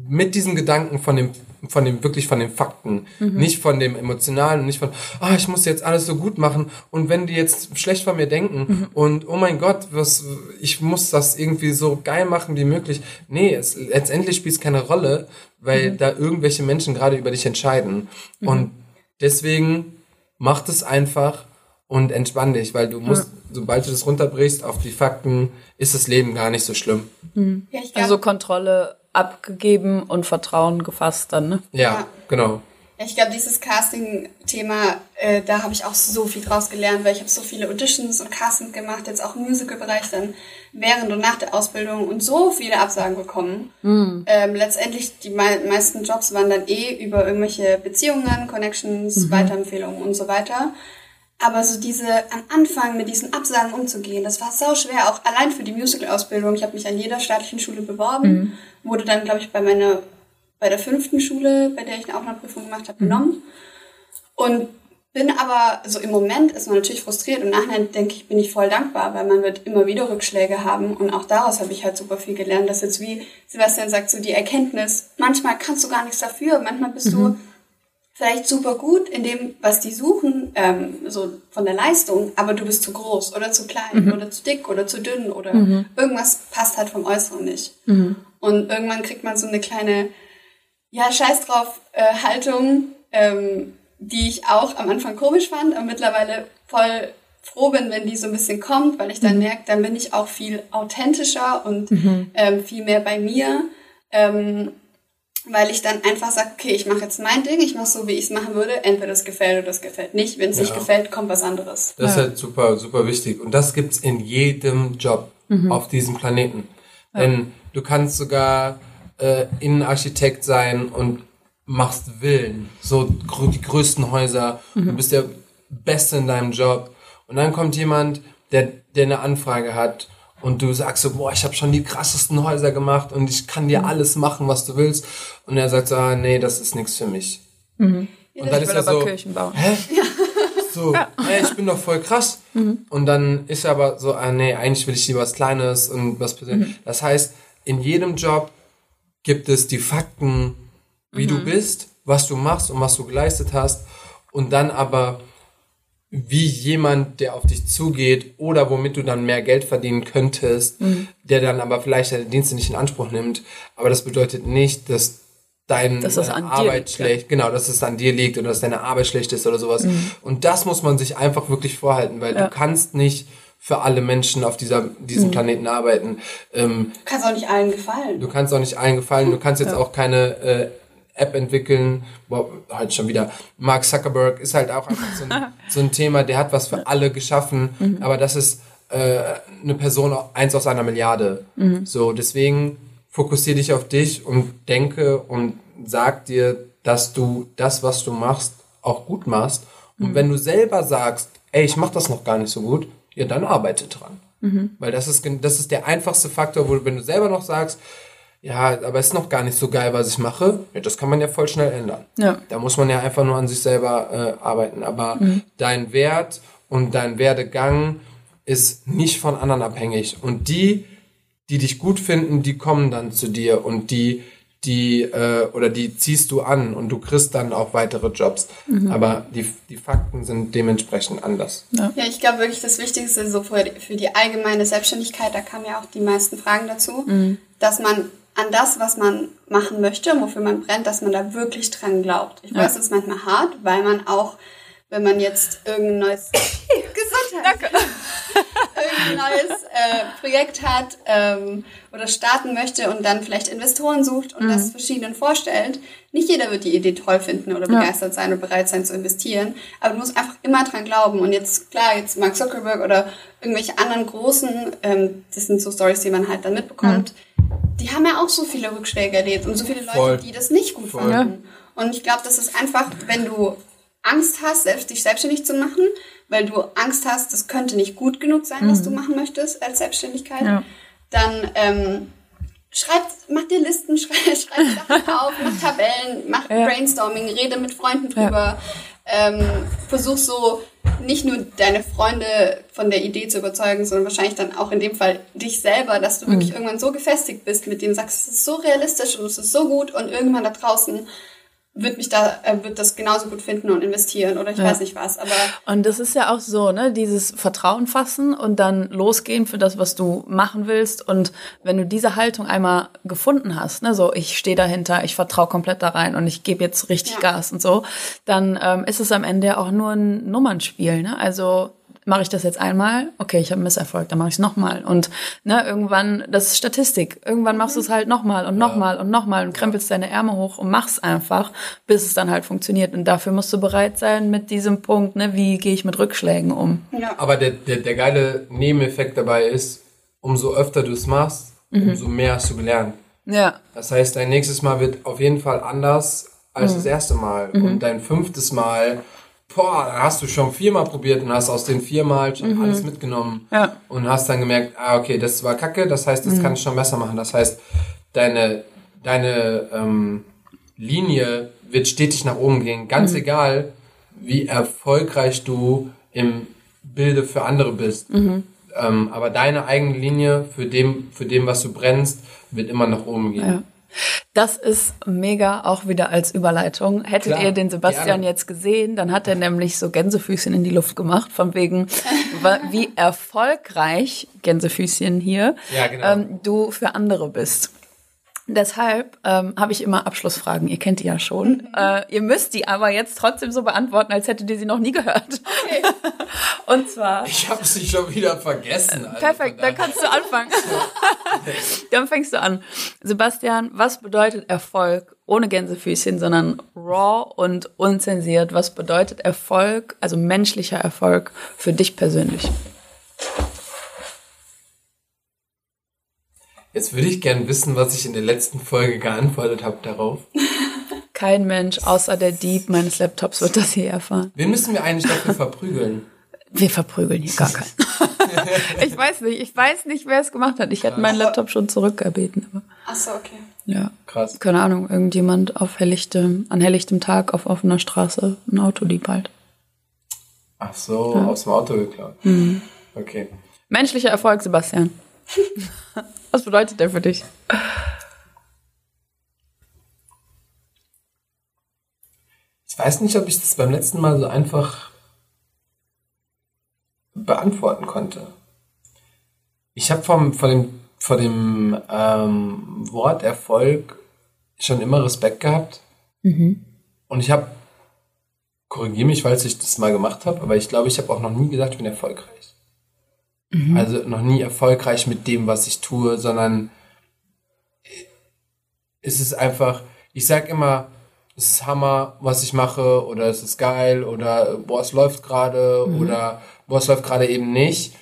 [SPEAKER 1] mit diesem Gedanken von dem, von dem, wirklich von den Fakten, nicht von dem Emotionalen und nicht von, ah, ich muss jetzt alles so gut machen. Und wenn die jetzt schlecht von mir denken und oh mein Gott, was, ich muss das irgendwie so geil machen wie möglich. Nee, es, letztendlich spielt es keine Rolle, weil da irgendwelche Menschen gerade über dich entscheiden. Und deswegen macht es einfach und entspann dich, weil du musst, sobald du das runterbrichst auf die Fakten, ist das Leben gar nicht so schlimm.
[SPEAKER 3] Ja, ich glaub,
[SPEAKER 2] Also Kontrolle abgegeben und Vertrauen gefasst dann, ne?
[SPEAKER 1] Ja,
[SPEAKER 3] Ja.
[SPEAKER 1] genau.
[SPEAKER 3] Ich glaube, dieses Casting-Thema, äh, da habe ich auch so viel draus gelernt, weil ich habe so viele Auditions und Castings gemacht, jetzt auch im Musical-Bereich dann während und nach der Ausbildung und so viele Absagen bekommen. Ähm, letztendlich, die mei meisten Jobs waren dann eh über irgendwelche Beziehungen, Connections, Weiterempfehlungen und so weiter. Aber so diese am Anfang mit diesen Absagen umzugehen, das war sau schwer, auch allein für die Musical-Ausbildung. Ich habe mich an jeder staatlichen Schule beworben, wurde dann, glaube ich, bei meiner bei der fünften Schule, bei der ich eine Aufnahmeprüfung gemacht habe, genommen. Und bin aber, so im Moment ist man natürlich frustriert. Und nachher denke ich, bin ich voll dankbar, weil man wird immer wieder Rückschläge haben. Und auch daraus habe ich halt super viel gelernt, dass jetzt wie Sebastian sagt, so die Erkenntnis, manchmal kannst du gar nichts dafür, manchmal bist du vielleicht super gut in dem, was die suchen, ähm, so von der Leistung, aber du bist zu groß oder zu klein oder zu dick oder zu dünn oder irgendwas passt halt vom Äußeren nicht. Und irgendwann kriegt man so eine kleine, ja, scheiß drauf, äh, Haltung, ähm, die ich auch am Anfang komisch fand, aber mittlerweile voll froh bin, wenn die so ein bisschen kommt, weil ich dann merke, dann bin ich auch viel authentischer und ähm, viel mehr bei mir. Ähm, weil ich dann einfach sage, okay, ich mache jetzt mein Ding, ich mache so, wie ich es machen würde. Entweder das gefällt oder das gefällt nicht. Wenn es nicht
[SPEAKER 1] Ja.
[SPEAKER 3] gefällt, kommt was anderes.
[SPEAKER 1] Das ist halt super, super wichtig. Und das gibt's in jedem Job auf diesem Planeten. Denn du kannst sogar äh, Innenarchitekt sein und machst Villen. So grö die größten Häuser. Du bist der Beste in deinem Job. Und dann kommt jemand, der, der eine Anfrage hat und du sagst so, boah, ich habe schon die krassesten Häuser gemacht und ich kann dir alles machen, was du willst. Und er sagt so, ah, nee, das ist nichts für mich. Und dann ist er so, hä? So, hey, ich bin doch voll krass. Und dann ist er aber so, ah, nee, eigentlich will ich lieber was Kleines und was Persönliches. Das heißt, in jedem Job gibt es die Fakten, wie du bist, was du machst und was du geleistet hast. Und dann aber, wie jemand, der auf dich zugeht oder womit du dann mehr Geld verdienen könntest, der dann aber vielleicht deine Dienste nicht in Anspruch nimmt. Aber das bedeutet nicht, dass dein,
[SPEAKER 2] Dass das
[SPEAKER 1] deine
[SPEAKER 2] an dir
[SPEAKER 1] Arbeit
[SPEAKER 2] liegt, ja.
[SPEAKER 1] schlecht, genau, dass es an dir liegt oder dass deine Arbeit schlecht ist oder sowas. Und das muss man sich einfach wirklich vorhalten, weil
[SPEAKER 2] Ja.
[SPEAKER 1] du kannst nicht für alle Menschen auf dieser, diesem Planeten arbeiten. Ähm,
[SPEAKER 3] Du kannst auch nicht allen gefallen.
[SPEAKER 1] Du kannst auch nicht allen gefallen. Du kannst jetzt auch keine äh, App entwickeln. Boah, halt schon wieder. Mark Zuckerberg ist halt auch einfach so ein, so ein Thema, der hat was für alle geschaffen, aber das ist äh, eine Person, eins aus einer Milliarde. So, deswegen fokussier dich auf dich und denke und sag dir, dass du das, was du machst, auch gut machst. Und wenn du selber sagst, ey, ich mach das noch gar nicht so gut, ja, dann arbeite dran. Weil das ist, das ist der einfachste Faktor, wo du, wenn du selber noch sagst, ja, aber ist noch gar nicht so geil, was ich mache, ja, das kann man ja voll schnell ändern.
[SPEAKER 2] Ja.
[SPEAKER 1] Da muss man ja einfach nur an sich selber äh, arbeiten. Aber dein Wert und dein Werdegang ist nicht von anderen abhängig. Und die, die dich gut finden, die kommen dann zu dir und die, die, äh, oder die ziehst du an und du kriegst dann auch weitere Jobs. Aber die, die Fakten sind dementsprechend anders.
[SPEAKER 3] Ja, ich glaube wirklich, das Wichtigste so für die, für die allgemeine Selbstständigkeit, da kamen ja auch die meisten Fragen dazu, dass man an das, was man machen möchte und wofür man brennt, dass man da wirklich dran glaubt. Ich weiß, es ist manchmal hart, weil man auch, wenn man jetzt irgendein neues Gesundheit, irgendein neues äh, Projekt hat ähm, oder starten möchte und dann vielleicht Investoren sucht und das verschiedenen vorstellt, nicht jeder wird die Idee toll finden oder begeistert sein und bereit sein zu investieren, aber du musst einfach immer dran glauben und jetzt, klar, jetzt Mark Zuckerberg oder irgendwelche anderen großen, ähm, das sind so Stories, die man halt dann mitbekommt, die haben ja auch so viele Rückschläge erlebt und so viele Leute,
[SPEAKER 1] Voll.
[SPEAKER 3] die das nicht gut
[SPEAKER 1] Voll.
[SPEAKER 3] fanden. Und ich glaube, das ist einfach, wenn du Angst hast, selbst dich selbstständig zu machen, weil du Angst hast, das könnte nicht gut genug sein, was du machen möchtest als Selbstständigkeit,
[SPEAKER 2] Ja.
[SPEAKER 3] dann ähm, schreib, mach dir Listen, schreib, schreib Sachen auf, mach Tabellen, mach
[SPEAKER 2] Ja.
[SPEAKER 3] Brainstorming, rede mit Freunden drüber, ähm, versuch so nicht nur deine Freunde von der Idee zu überzeugen, sondern wahrscheinlich dann auch in dem Fall dich selber, dass du
[SPEAKER 2] Mhm.
[SPEAKER 3] wirklich irgendwann so gefestigt bist, mit dem sagst, es ist so realistisch und es ist so gut und irgendwann da draußen wird mich da, äh, wird das genauso gut finden und investieren oder ich weiß nicht was, aber
[SPEAKER 2] Und das ist ja auch so, ne, dieses Vertrauen fassen und dann losgehen für das, was du machen willst. Und wenn du diese Haltung einmal gefunden hast, ne, so ich stehe dahinter, ich vertraue komplett da rein und ich gebe jetzt richtig
[SPEAKER 3] Ja.
[SPEAKER 2] Gas und so, dann ähm, ist es am Ende ja auch nur ein Nummernspiel, ne? Also mache ich das jetzt einmal, okay, ich habe einen Misserfolg, dann mache ich es nochmal. Und ne, irgendwann, das ist Statistik, irgendwann machst du es halt nochmal und nochmal und nochmal und krempelst deine Ärmel hoch und machst einfach, bis es dann halt funktioniert. Und dafür musst du bereit sein mit diesem Punkt, ne, wie gehe ich mit Rückschlägen um.
[SPEAKER 3] ja.
[SPEAKER 1] Aber der, der, der geile Nebeneffekt dabei ist, umso öfter du es machst, umso mehr hast du gelernt.
[SPEAKER 2] Ja,
[SPEAKER 1] Das heißt, dein nächstes Mal wird auf jeden Fall anders als das erste Mal. Und dein fünftes Mal, boah, hast du schon viermal probiert und hast aus den viermal schon alles mitgenommen.
[SPEAKER 2] Ja.
[SPEAKER 1] Und hast dann gemerkt, ah, okay, das war kacke, das heißt, das kann ich schon besser machen. Das heißt, deine, deine ähm, Linie wird stetig nach oben gehen. Ganz egal, wie erfolgreich du im Bilde für andere bist. Ähm, aber deine eigene Linie für dem, für dem, was du brennst, wird immer nach oben gehen.
[SPEAKER 2] Ja. Das ist mega auch wieder als Überleitung. Hättet
[SPEAKER 1] Klar,
[SPEAKER 2] ihr den Sebastian
[SPEAKER 1] gerne.
[SPEAKER 2] jetzt gesehen, dann hat er nämlich so Gänsefüßchen in die Luft gemacht, von wegen, wie erfolgreich, Gänsefüßchen hier,
[SPEAKER 1] Ja, genau.
[SPEAKER 2] ähm, du für andere bist. Deshalb ähm, habe ich immer Abschlussfragen. Ihr kennt die ja schon. Äh, ihr müsst die aber jetzt trotzdem so beantworten, als hättet ihr sie noch nie gehört. Und zwar.
[SPEAKER 1] Ich habe sie schon wieder vergessen. Alter.
[SPEAKER 2] Perfekt, dann kannst du anfangen. dann fängst du an. Sebastian, was bedeutet Erfolg ohne Gänsefüßchen, sondern raw und unzensiert? Was bedeutet Erfolg, also menschlicher Erfolg für dich persönlich?
[SPEAKER 1] Jetzt würde ich gern wissen, was ich in der letzten Folge geantwortet habe darauf.
[SPEAKER 2] Kein Mensch außer der Dieb meines Laptops wird das hier erfahren.
[SPEAKER 1] Wen müssen wir eigentlich dafür verprügeln?
[SPEAKER 2] Wir verprügeln hier gar keinen. ich weiß nicht, ich weiß nicht, wer es gemacht hat. Ich hätte meinen Laptop schon zurückgebeten. Aber
[SPEAKER 3] Ach so, okay.
[SPEAKER 2] ja,
[SPEAKER 1] Krass.
[SPEAKER 2] keine Ahnung, irgendjemand auf helllichtem, an helllichtem Tag auf offener Straße ein Autodieb halt.
[SPEAKER 1] Ach so, aus dem Auto geklaut. Okay.
[SPEAKER 2] Menschlicher Erfolg, Sebastian. Was bedeutet der für dich?
[SPEAKER 1] Ich weiß nicht, ob ich das beim letzten Mal so einfach beantworten konnte. Ich habe vom, vor dem, vor dem ähm, Wort Erfolg schon immer Respekt gehabt. Und ich habe, korrigiere mich, falls ich das mal gemacht habe, aber ich glaube, ich habe auch noch nie gesagt, ich bin erfolgreich. Also noch nie erfolgreich mit dem, was ich tue, sondern es ist einfach, ich sag immer, es ist Hammer, was ich mache, oder es ist geil, oder boah, es läuft gerade, oder boah, es läuft gerade eben nicht.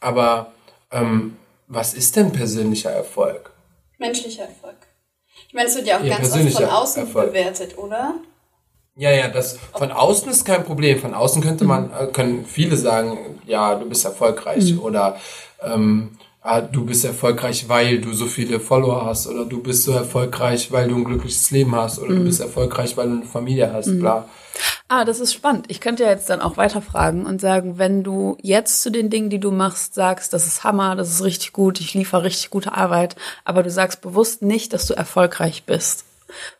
[SPEAKER 1] Aber ähm, was ist denn persönlicher Erfolg?
[SPEAKER 3] Menschlicher Erfolg. Ich meine, es wird ja auch
[SPEAKER 1] Ja,
[SPEAKER 3] ganz oft von außen
[SPEAKER 1] Erfolg.
[SPEAKER 3] bewertet, oder?
[SPEAKER 1] Ja, ja, das von außen ist kein Problem. Von außen könnte man, äh, können viele sagen, ja, du bist erfolgreich oder ähm, ah, du bist erfolgreich, weil du so viele Follower hast oder du bist so erfolgreich, weil du ein glückliches Leben hast oder du bist erfolgreich, weil du eine Familie hast, bla.
[SPEAKER 2] Ah, das ist spannend. Ich könnte ja jetzt dann auch weiterfragen und sagen, wenn du jetzt zu den Dingen, die du machst, sagst, das ist Hammer, das ist richtig gut, ich liefere richtig gute Arbeit, aber du sagst bewusst nicht, dass du erfolgreich bist.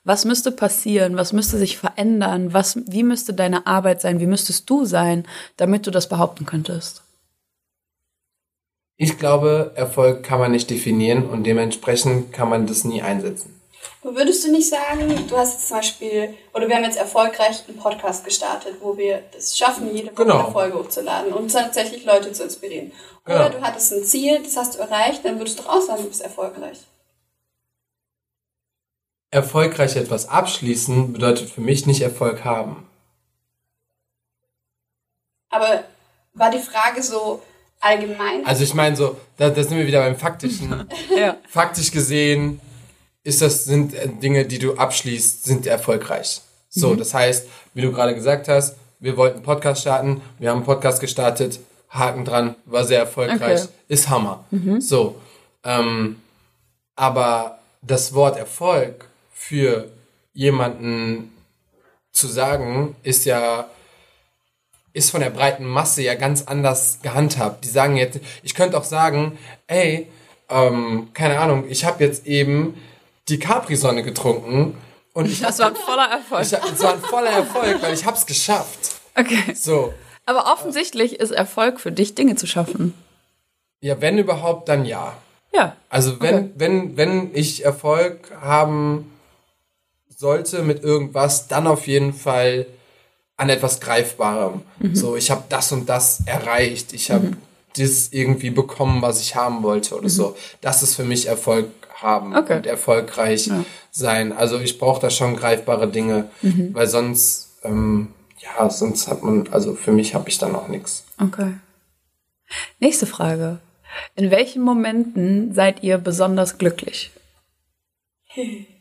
[SPEAKER 2] Was müsste passieren? Was müsste sich verändern? Was, wie müsste deine Arbeit sein? Wie müsstest du sein, damit du das behaupten könntest?
[SPEAKER 1] Ich glaube, Erfolg kann man nicht definieren und dementsprechend kann man das nie einsetzen.
[SPEAKER 3] Würdest du nicht sagen, du hast jetzt zum Beispiel, oder wir haben jetzt erfolgreich einen Podcast gestartet, wo wir es schaffen, jede Woche
[SPEAKER 1] Genau.
[SPEAKER 3] eine Folge hochzuladen und tatsächlich Leute zu inspirieren. Oder
[SPEAKER 1] Genau.
[SPEAKER 3] du hattest ein Ziel, das hast du erreicht, dann würdest du doch auch sagen, du bist erfolgreich.
[SPEAKER 1] Erfolgreich etwas abschließen bedeutet für mich nicht Erfolg haben.
[SPEAKER 3] Aber war die Frage so allgemein?
[SPEAKER 1] Also ich meine so, da, da sind wir wieder beim Faktischen.
[SPEAKER 2] Ja.
[SPEAKER 1] faktisch gesehen ist das sind äh, Dinge, die du abschließt, sind erfolgreich. So, das heißt, wie du gerade gesagt hast, wir wollten einen Podcast starten, wir haben einen Podcast gestartet, Haken dran, war sehr erfolgreich,
[SPEAKER 2] Okay.
[SPEAKER 1] ist Hammer. So, ähm, aber das Wort Erfolg für jemanden zu sagen, ist ja ist von der breiten Masse ja ganz anders gehandhabt. Die sagen jetzt, ich könnte auch sagen, ey, ähm, keine Ahnung, ich habe jetzt eben die Capri-Sonne getrunken und ich,
[SPEAKER 2] Das war ein voller Erfolg.
[SPEAKER 1] ich es war ein voller Erfolg, weil ich hab's geschafft.
[SPEAKER 2] Okay.
[SPEAKER 1] So,
[SPEAKER 2] Aber offensichtlich ist Erfolg für dich, Dinge zu schaffen.
[SPEAKER 1] ja, wenn überhaupt, dann ja.
[SPEAKER 2] Ja.
[SPEAKER 1] Also wenn,
[SPEAKER 2] Okay.
[SPEAKER 1] wenn, wenn ich Erfolg haben sollte mit irgendwas, dann auf jeden Fall an etwas Greifbarem.
[SPEAKER 2] Mhm.
[SPEAKER 1] So, ich habe das und das erreicht, ich habe das irgendwie bekommen, was ich haben wollte oder so. Das ist für mich Erfolg haben
[SPEAKER 2] Mhm. Okay.
[SPEAKER 1] und erfolgreich sein. Also ich brauche da schon greifbare Dinge,
[SPEAKER 2] Mhm.
[SPEAKER 1] weil sonst, ähm, ja, sonst hat man, also für mich habe ich da noch nichts.
[SPEAKER 2] Okay. Nächste Frage. In welchen Momenten seid ihr besonders glücklich?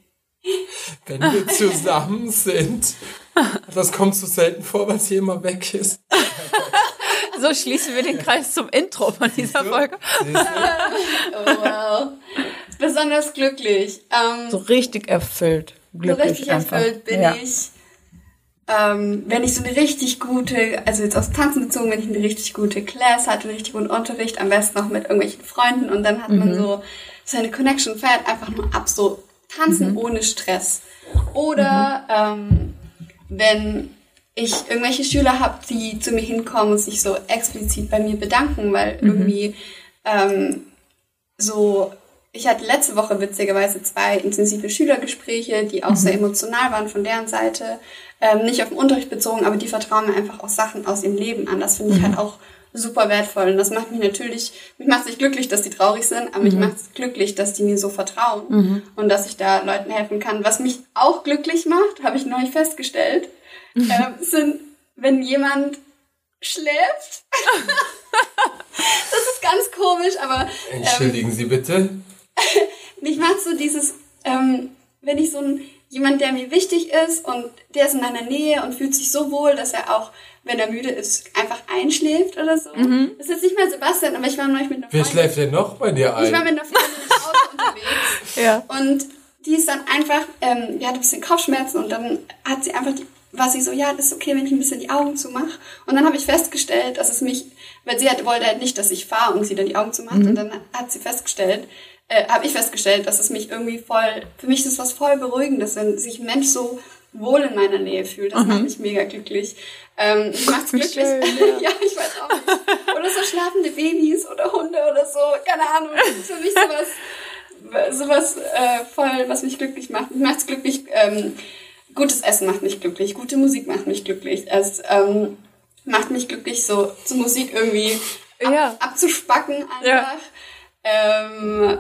[SPEAKER 1] Wenn wir zusammen sind, das kommt so selten vor, weil sie immer weg ist.
[SPEAKER 2] So schließen wir den Kreis zum Intro von dieser Folge.
[SPEAKER 3] Oh, wow. Besonders glücklich. Ähm,
[SPEAKER 2] So richtig erfüllt.
[SPEAKER 3] so
[SPEAKER 2] Glücklich
[SPEAKER 3] richtig
[SPEAKER 2] einfach.
[SPEAKER 3] erfüllt bin
[SPEAKER 2] ja.
[SPEAKER 3] ich. Ähm, wenn ich so eine richtig gute, also jetzt aus Tanzen bezogen, wenn ich eine richtig gute Class hatte, einen richtig guten Unterricht, am besten noch mit irgendwelchen Freunden und dann hat man
[SPEAKER 2] Mhm.
[SPEAKER 3] so seine Connection, feiert einfach nur ab, so tanzen
[SPEAKER 2] Mhm.
[SPEAKER 3] ohne Stress. Oder ähm, wenn ich irgendwelche Schüler habe, die zu mir hinkommen und sich so explizit bei mir bedanken, weil
[SPEAKER 2] Mhm.
[SPEAKER 3] irgendwie ähm, so, ich hatte letzte Woche witzigerweise zwei intensive Schülergespräche, die auch sehr emotional waren von deren Seite. Ähm, nicht auf den Unterricht bezogen, aber die vertrauen mir einfach auch Sachen aus ihrem Leben an. Das finde ich halt auch super wertvoll. Und das macht mich natürlich, mich macht es nicht glücklich, dass die traurig sind, aber mich macht es glücklich, dass die mir so vertrauen und dass ich da Leuten helfen kann. Was mich auch glücklich macht, habe ich neulich festgestellt, ähm, sind, wenn jemand schläft. das ist ganz komisch, aber ähm,
[SPEAKER 1] Entschuldigen Sie bitte.
[SPEAKER 3] mich macht so dieses, ähm, wenn ich so ein jemand, der mir wichtig ist und der ist in meiner Nähe und fühlt sich so wohl, dass er auch, wenn er müde ist, einfach einschläft oder so. Das ist jetzt nicht mehr Sebastian, aber ich war neulich mit einer
[SPEAKER 1] Wer
[SPEAKER 3] Freundin.
[SPEAKER 1] schläft denn noch bei dir
[SPEAKER 3] Ich war
[SPEAKER 1] ein?
[SPEAKER 3] mit einer Freundin im Auto unterwegs.
[SPEAKER 2] Ja.
[SPEAKER 3] Und die ist dann einfach, ähm, die hatte ein bisschen Kopfschmerzen und dann hat sie einfach, die, war sie so, ja, das ist okay, wenn ich ein bisschen die Augen zumache. Und dann habe ich festgestellt, dass es mich, weil sie halt, wollte halt nicht, dass ich fahre und sie dann die Augen zumacht. Und dann hat sie festgestellt, äh, habe ich festgestellt, dass es mich irgendwie voll, für mich ist es was voll Beruhigendes, wenn sich ein Mensch so wohl in meiner Nähe fühlt. Das macht mich mega glücklich. Ähm, ich macht's glücklich.
[SPEAKER 2] schön,
[SPEAKER 3] ja. ich weiß auch nicht. Oder so schlafende Babys oder Hunde oder so. Keine Ahnung. Das ist für mich sowas, sowas äh, voll, was mich glücklich macht. Mich macht's glücklich. Ähm, gutes Essen macht mich glücklich. Gute Musik macht mich glücklich. Es ähm, macht mich glücklich, so zu Musik irgendwie ab,
[SPEAKER 2] Ja.
[SPEAKER 3] abzuspacken einfach.
[SPEAKER 2] Ja.
[SPEAKER 3] Ähm,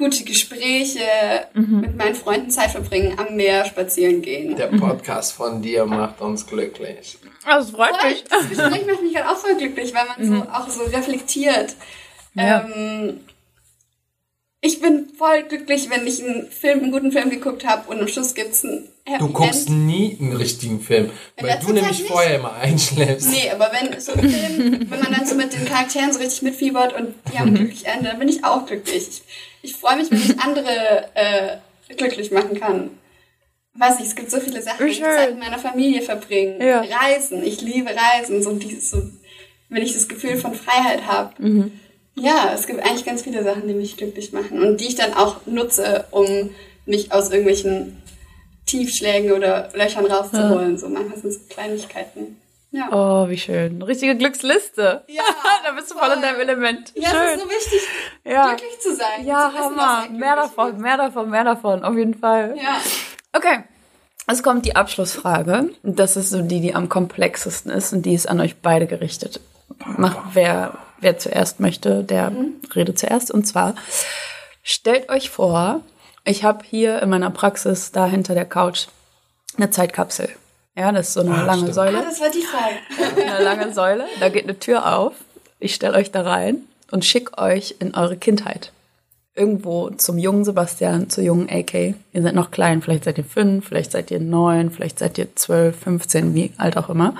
[SPEAKER 3] gute Gespräche, mit meinen Freunden Zeit verbringen, am Meer spazieren gehen.
[SPEAKER 1] Der Podcast von dir macht uns glücklich.
[SPEAKER 2] Das freut
[SPEAKER 3] Voll,
[SPEAKER 2] mich.
[SPEAKER 3] das Gespräch macht mich gerade auch voll glücklich, weil man so auch so reflektiert.
[SPEAKER 2] Ja.
[SPEAKER 3] Ähm, ich bin voll glücklich, wenn ich einen Film, einen guten Film geguckt habe und am Schluss gibt's ein Happy
[SPEAKER 1] Du guckst
[SPEAKER 3] End.
[SPEAKER 1] nie einen richtigen Film, weil
[SPEAKER 3] letzter
[SPEAKER 1] du nämlich
[SPEAKER 3] Zeit nicht.
[SPEAKER 1] vorher immer einschläfst.
[SPEAKER 3] Nee, aber wenn so ein Film, wenn man dann so mit den Charakteren so richtig mitfiebert und die haben ein glücklich Ende, dann bin ich auch glücklich. Ich, ich freue mich, wenn ich andere äh, glücklich machen kann. Weiß nicht, es gibt so viele Sachen.
[SPEAKER 2] Wie
[SPEAKER 3] Ich. Zeit mit meiner Familie verbringen,
[SPEAKER 2] Ja.
[SPEAKER 3] Reisen. Ich liebe Reisen. So dieses, so, wenn ich das Gefühl von Freiheit habe.
[SPEAKER 2] Mhm.
[SPEAKER 3] Ja, es gibt eigentlich ganz viele Sachen, die mich glücklich machen und die ich dann auch nutze, um mich aus irgendwelchen Tiefschlägen oder Löchern rauszuholen. So manchmal sind es Kleinigkeiten. Ja.
[SPEAKER 2] Oh, wie schön. Richtige Glücksliste.
[SPEAKER 3] Ja,
[SPEAKER 2] da bist du voll in
[SPEAKER 3] voll.
[SPEAKER 2] deinem Element.
[SPEAKER 3] Ja,
[SPEAKER 2] schön.
[SPEAKER 3] ist so wichtig,
[SPEAKER 2] Ja.
[SPEAKER 3] glücklich zu sein.
[SPEAKER 2] Ja,
[SPEAKER 3] zu
[SPEAKER 2] Hammer. Mehr davon, mehr davon, mehr davon. Auf jeden Fall.
[SPEAKER 3] Ja.
[SPEAKER 2] Okay. Es kommt die Abschlussfrage. Das ist so die, die am komplexesten ist und die ist an euch beide gerichtet. Macht wer, wer zuerst möchte, der redet zuerst. Und zwar, stellt euch vor, ich habe hier in meiner Praxis da hinter der Couch eine Zeitkapsel. Ja, das ist so eine
[SPEAKER 1] Ah,
[SPEAKER 2] lange
[SPEAKER 1] stimmt.
[SPEAKER 3] Ah,
[SPEAKER 2] Säule.
[SPEAKER 3] das war die Frage.
[SPEAKER 2] Eine lange Säule. Da geht eine Tür auf. Ich stelle euch da rein und schicke euch in eure Kindheit. Irgendwo zum jungen Sebastian, zur jungen AK. Ihr seid noch klein, vielleicht seid ihr fünf, vielleicht seid ihr neun, vielleicht seid ihr zwölf, 15, wie alt auch immer.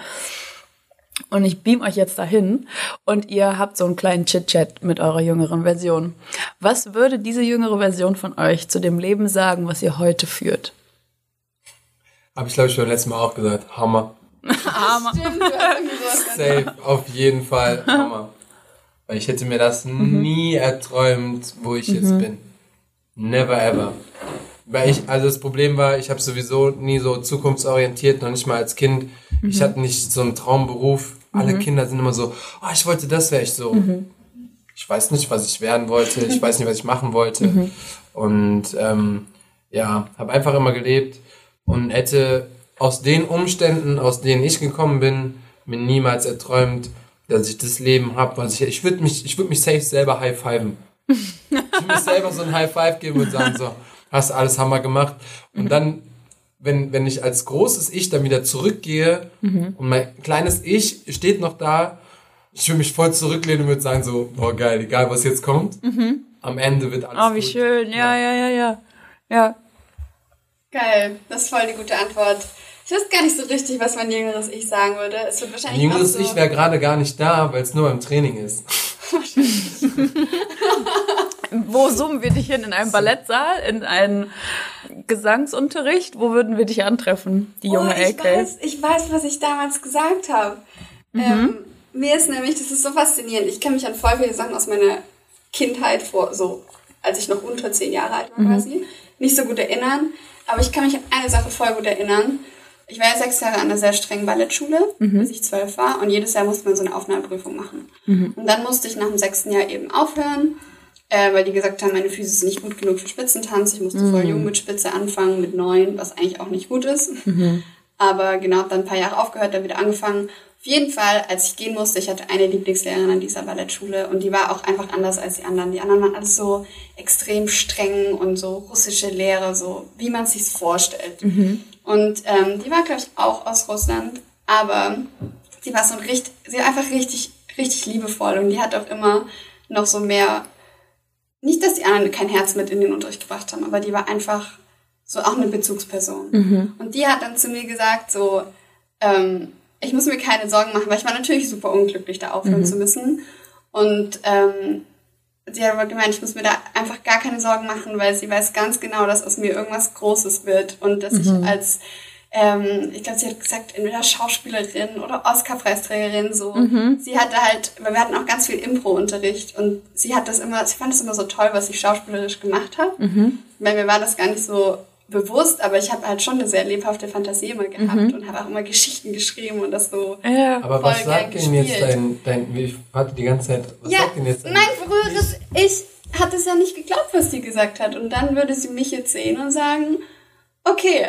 [SPEAKER 2] Und ich beam euch jetzt dahin und ihr habt so einen kleinen Chit-Chat mit eurer jüngeren Version. Was würde diese jüngere Version von euch zu dem Leben sagen, was ihr heute führt?
[SPEAKER 1] Habe ich, glaube ich, beim letzten Mal auch gesagt. Hammer.
[SPEAKER 3] Stimmt, sowas gesagt.
[SPEAKER 1] Safe, auf jeden Fall Hammer. Weil ich hätte mir das nie erträumt, wo ich jetzt bin. Never ever. Weil ich, also das Problem war, ich habe sowieso nie so zukunftsorientiert, noch nicht mal als Kind. Ich hatte nicht so einen Traumberuf. Alle Kinder sind immer so, oh, ich wollte das, wäre ich so. Ich weiß nicht, was ich werden wollte. Ich weiß nicht, was ich machen wollte. Und ähm, ja, habe einfach immer gelebt und hätte aus den Umständen, aus denen ich gekommen bin, mir niemals erträumt, dass ich das Leben habe, was ich. Ich würde mich, ich würde mich safe selber high fiven. Ich würde mir selber so ein High Five geben und sagen so, hast alles Hammer gemacht. Und dann, wenn, wenn ich als großes Ich dann wieder zurückgehe und mein kleines Ich steht noch da, ich würde mich voll zurücklehnen und würde sagen so, boah geil, egal was jetzt kommt, am Ende wird alles
[SPEAKER 2] Oh, wie
[SPEAKER 1] gut.
[SPEAKER 2] schön. Ja, ja, ja, ja. Ja.
[SPEAKER 3] Geil, das ist voll die gute Antwort. Ich weiß gar nicht so richtig, was mein jüngeres Ich sagen würde. Es wird
[SPEAKER 1] Ein
[SPEAKER 3] wahrscheinlich
[SPEAKER 1] jüngeres
[SPEAKER 3] so,
[SPEAKER 1] Ich wäre gerade gar nicht da, weil es nur beim Training ist.
[SPEAKER 2] Wo zoomen wir dich hin? In einem Ballettsaal? In einen Gesangsunterricht? Wo würden wir dich antreffen, die junge
[SPEAKER 3] oh, ich
[SPEAKER 2] AK?
[SPEAKER 3] weiß, ich weiß, was ich damals gesagt habe.
[SPEAKER 2] Mhm.
[SPEAKER 3] Ähm, mir ist nämlich, das ist so faszinierend. Ich kann mich an voll viele Sachen aus meiner Kindheit vor, so als ich noch unter zehn Jahre alt
[SPEAKER 2] Mhm.
[SPEAKER 3] war quasi, nicht so gut erinnern. Aber ich kann mich an eine Sache voll gut erinnern. Ich war ja sechs Jahre an einer sehr strengen Ballettschule,
[SPEAKER 2] Mhm.
[SPEAKER 3] bis ich zwölf war. Und jedes Jahr musste man so eine Aufnahmeprüfung machen.
[SPEAKER 2] Mhm.
[SPEAKER 3] Und dann musste ich nach dem sechsten Jahr eben aufhören, äh, weil die gesagt haben, meine Füße sind nicht gut genug für Spitzentanz. Ich musste voll
[SPEAKER 2] Mhm.
[SPEAKER 3] jung mit Spitze anfangen, mit neun, was eigentlich auch nicht gut ist. Aber genau, hab dann ein paar Jahre aufgehört, dann wieder angefangen. Auf jeden Fall, als ich gehen musste, ich hatte eine Lieblingslehrerin an dieser Ballettschule und die war auch einfach anders als die anderen. Die anderen waren alles so extrem streng und so russische Lehre, so wie man sich's vorstellt. Und ähm, die war, glaube ich, auch aus Russland, aber sie war so ein richtig, sie war einfach richtig, richtig liebevoll und die hat auch immer noch so mehr, nicht, dass die anderen kein Herz mit in den Unterricht gebracht haben, aber die war einfach so auch eine Bezugsperson. Und die hat dann zu mir gesagt, so, ähm, ich muss mir keine Sorgen machen, weil ich war natürlich super unglücklich, da aufhören zu müssen. Und ähm, sie hat aber gemeint, ich muss mir da einfach gar keine Sorgen machen, weil sie weiß ganz genau, dass aus mir irgendwas Großes wird und dass ich als ähm, ich glaube, sie hat gesagt, entweder Schauspielerin oder Oscar-Preisträgerin, so. Sie hatte halt, weil wir hatten auch ganz viel Impro-Unterricht und sie hat das immer, sie fand es immer so toll, was ich schauspielerisch gemacht habe. Weil mir war das gar nicht so bewusst, aber ich habe halt schon eine sehr lebhafte Fantasie immer gehabt und habe auch immer Geschichten geschrieben und das so.
[SPEAKER 2] Ja.
[SPEAKER 1] Aber was
[SPEAKER 3] Voll
[SPEAKER 1] sagt denn jetzt dein, dein, wie, warte die ganze Zeit, was
[SPEAKER 3] Ja,
[SPEAKER 1] sagt denn jetzt dein,
[SPEAKER 3] mein früheres Ich hat es ja nicht geglaubt, was die gesagt hat. Und dann würde sie mich jetzt sehen und sagen, okay,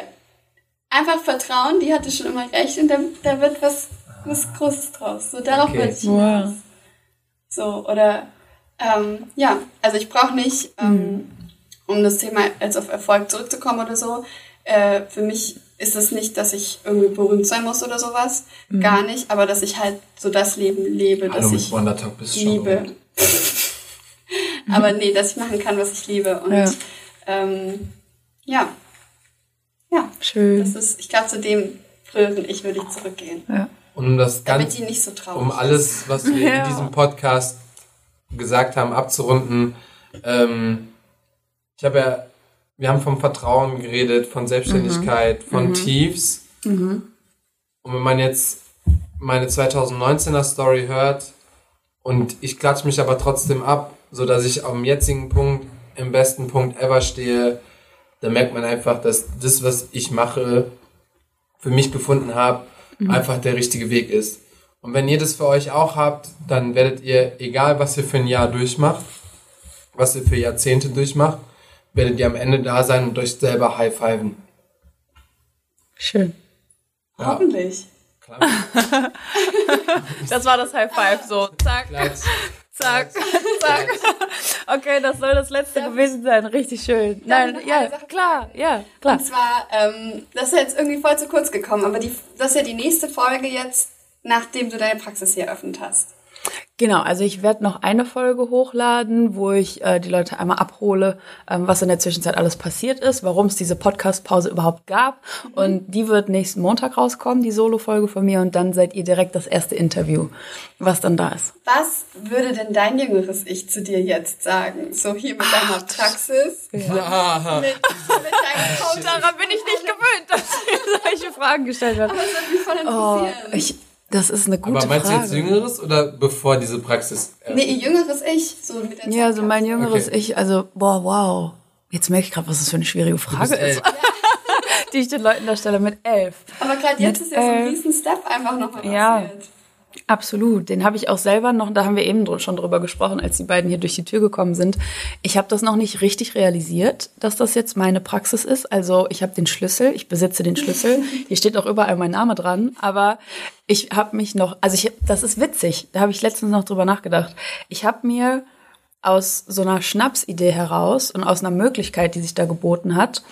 [SPEAKER 3] einfach vertrauen, die hatte schon immer recht und da, da wird was, was Großes draus. So, darauf
[SPEAKER 1] Okay.
[SPEAKER 3] würde ich
[SPEAKER 2] Wow.
[SPEAKER 3] hinaus. So, oder, ähm, ja, also ich brauche nicht, ähm, um das Thema als auf Erfolg zurückzukommen oder so, äh, für mich ist es nicht, dass ich irgendwie berühmt sein muss oder sowas. Gar nicht, aber dass ich halt so das Leben lebe,
[SPEAKER 1] Hallo,
[SPEAKER 3] das ich
[SPEAKER 1] Wandertag bist schon
[SPEAKER 3] liebe. Aber nee, dass ich machen kann, was ich liebe. Und
[SPEAKER 2] Ja.
[SPEAKER 3] ähm, ja. Ja.
[SPEAKER 2] Schön.
[SPEAKER 3] Das ist, ich glaube, zu dem früheren Ich würde ich zurückgehen.
[SPEAKER 2] Ja.
[SPEAKER 1] Und um das
[SPEAKER 3] Damit
[SPEAKER 1] ganz,
[SPEAKER 3] die nicht so traurig
[SPEAKER 1] um alles, was wir
[SPEAKER 2] Ja.
[SPEAKER 1] in diesem Podcast gesagt haben, abzurunden. Ähm, ich habe ja, wir haben vom Vertrauen geredet, von Selbstständigkeit, von Tiefs. Und wenn man jetzt meine 2019er Story hört und ich klatsche mich aber trotzdem ab, so dass ich am jetzigen Punkt im besten Punkt ever stehe, dann merkt man einfach, dass das, was ich mache, für mich gefunden habe, einfach der richtige Weg ist. Und wenn ihr das für euch auch habt, dann werdet ihr, egal was ihr für ein Jahr durchmacht, was ihr für Jahrzehnte durchmacht, werdet ihr am Ende da sein und euch selber high-fiven.
[SPEAKER 2] Schön.
[SPEAKER 3] Hoffentlich.
[SPEAKER 1] Klar.
[SPEAKER 2] Das war das High Five, so. Zack,
[SPEAKER 1] Klatsch.
[SPEAKER 2] zack, zack. Okay, das soll das letzte gewesen sein. Richtig schön. Nein, ja, klar, ja, klar.
[SPEAKER 3] Und zwar, ähm, das ist jetzt irgendwie voll zu kurz gekommen, aber die, das ist ja die nächste Folge jetzt, nachdem du deine Praxis hier eröffnet hast.
[SPEAKER 2] Genau, also ich werde noch eine Folge hochladen, wo ich äh, die Leute einmal abhole, ähm, was in der Zwischenzeit alles passiert ist, warum es diese Podcast-Pause überhaupt gab. Und die wird nächsten Montag rauskommen, die Solo-Folge von mir. Und dann seid ihr direkt das erste Interview, was dann da ist.
[SPEAKER 3] Was würde denn dein jüngeres Ich zu dir jetzt sagen? So hier mit deiner Praxis, mit, mit deinem Coaching.
[SPEAKER 2] Daran bin ich nicht gewöhnt, dass mir solche Fragen gestellt werden.
[SPEAKER 3] Aber das würde mich voll
[SPEAKER 2] Oh,
[SPEAKER 3] interessieren.
[SPEAKER 2] ich, das ist eine gute
[SPEAKER 1] Aber meinst du
[SPEAKER 2] Frage.
[SPEAKER 1] jetzt Jüngeres oder bevor diese Praxis? äh,
[SPEAKER 3] nee, jüngeres Ich, so mit der
[SPEAKER 2] Ja, also mein jüngeres
[SPEAKER 1] Okay.
[SPEAKER 2] Ich, also, boah, wow. Jetzt merke ich gerade, was das für eine schwierige Frage ist, die ich den Leuten da stelle mit elf.
[SPEAKER 3] Aber gerade jetzt
[SPEAKER 2] Mit,
[SPEAKER 3] ist ja so ein riesen Step einfach nochmal
[SPEAKER 2] ja. Absolut. Den habe ich auch selber noch, da haben wir eben schon drüber gesprochen, als die beiden hier durch die Tür gekommen sind. Ich habe das noch nicht richtig realisiert, dass das jetzt meine Praxis ist. Also ich habe den Schlüssel, ich besitze den Schlüssel. Hier steht auch überall mein Name dran. Aber ich habe mich noch, also ich, das ist witzig, da habe ich letztens noch drüber nachgedacht. Ich habe mir aus so einer Schnapsidee heraus und aus einer Möglichkeit, die sich da geboten hat,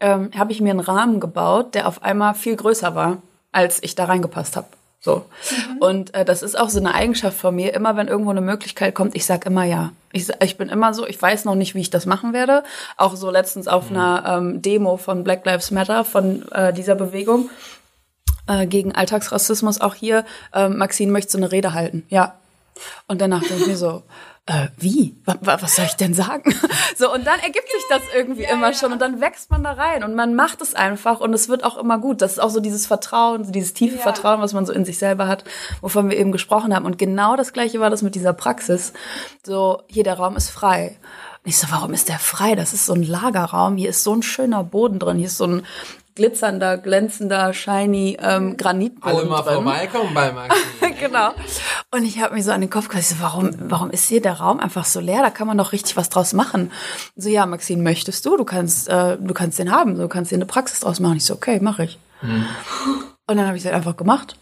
[SPEAKER 2] ähm, habe ich mir einen Rahmen gebaut, der auf einmal viel größer war, als ich da reingepasst habe. So. Und äh, das ist auch so eine Eigenschaft von mir. Immer wenn irgendwo eine Möglichkeit kommt, ich sag immer ja. Ich, ich bin immer so, ich weiß noch nicht, wie ich das machen werde. Auch so letztens auf einer ähm, Demo von Black Lives Matter, von äh, dieser Bewegung äh, gegen Alltagsrassismus auch hier. Ähm, Maxine möchte so eine Rede halten. Ja. Und danach denke ich mir so, äh, wie? Wa- wa- Was soll ich denn sagen? So, und dann ergibt sich das irgendwie immer schon und dann wächst man da rein und man macht es einfach und es wird auch immer gut. Das ist auch so dieses Vertrauen, so dieses tiefe
[SPEAKER 3] Ja.
[SPEAKER 2] Vertrauen, was man so in sich selber hat, wovon wir eben gesprochen haben. Und genau das Gleiche war das mit dieser Praxis. So, hier, der Raum ist frei. Und ich so, warum ist der frei? Das ist so ein Lagerraum. Hier ist so ein schöner Boden drin. Hier ist so ein glitzernder, glänzender, shiny ähm, Granitboden
[SPEAKER 1] Alle mal
[SPEAKER 2] drin
[SPEAKER 1] vorbeikommen bei Maxi.
[SPEAKER 2] genau. Und ich habe mir so an den Kopf gesagt, warum, warum ist hier der Raum einfach so leer? Da kann man doch richtig was draus machen. So, ja, Maxine, möchtest du? Du kannst, äh, du kannst den haben. Du kannst dir eine Praxis draus machen. Ich so, okay, mache ich. Und dann habe ich es halt einfach gemacht.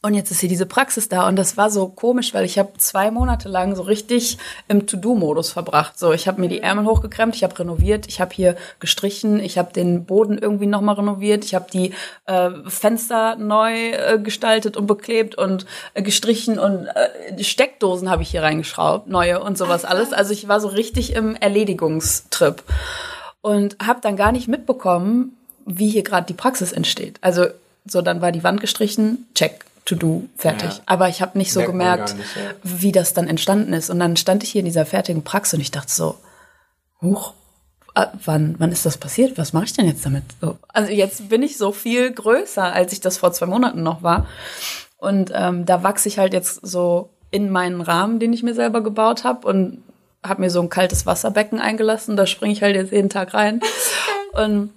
[SPEAKER 2] Und jetzt ist hier diese Praxis da und das war so komisch, weil ich habe zwei Monate lang so richtig im To-Do-Modus verbracht. So, ich habe mir die Ärmel hochgekremmt, ich habe renoviert, ich habe hier gestrichen, ich habe den Boden irgendwie nochmal renoviert, ich habe die äh, Fenster neu äh, gestaltet und beklebt und äh, gestrichen und äh, Steckdosen habe ich hier reingeschraubt, neue und sowas alles. Also ich war so richtig im Erledigungstrip. und habe dann gar nicht mitbekommen, wie hier gerade die Praxis entsteht. Also so, dann war die Wand gestrichen, check, to do, fertig.
[SPEAKER 1] Ja.
[SPEAKER 2] Aber ich habe nicht so
[SPEAKER 1] Merkt
[SPEAKER 2] gemerkt,
[SPEAKER 1] nicht, ja.
[SPEAKER 2] wie das dann entstanden ist. Und dann stand ich hier in dieser fertigen Praxis und ich dachte so, huch, äh, wann, wann ist das passiert? Was mache ich denn jetzt damit? So, also jetzt bin ich so viel größer, als ich das vor zwei Monaten noch war. Und ähm, da wachse ich halt jetzt so in meinen Rahmen, den ich mir selber gebaut habe und habe mir so ein kaltes Wasserbecken eingelassen. Da springe ich halt jetzt jeden Tag rein. Und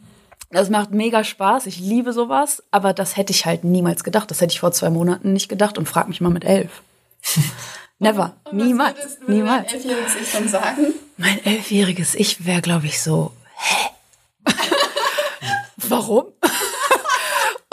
[SPEAKER 2] das macht mega Spaß. Ich liebe sowas. Aber das hätte ich halt niemals gedacht. Das hätte ich vor zwei Monaten nicht gedacht und frag mich mal mit elf. Never.
[SPEAKER 3] Und was
[SPEAKER 2] niemals.
[SPEAKER 3] würdest- würde
[SPEAKER 2] niemals.
[SPEAKER 3] dein elfjähriges Ich dann sagen?
[SPEAKER 2] Mein elfjähriges Ich wäre, glaube ich, so, hä? Warum?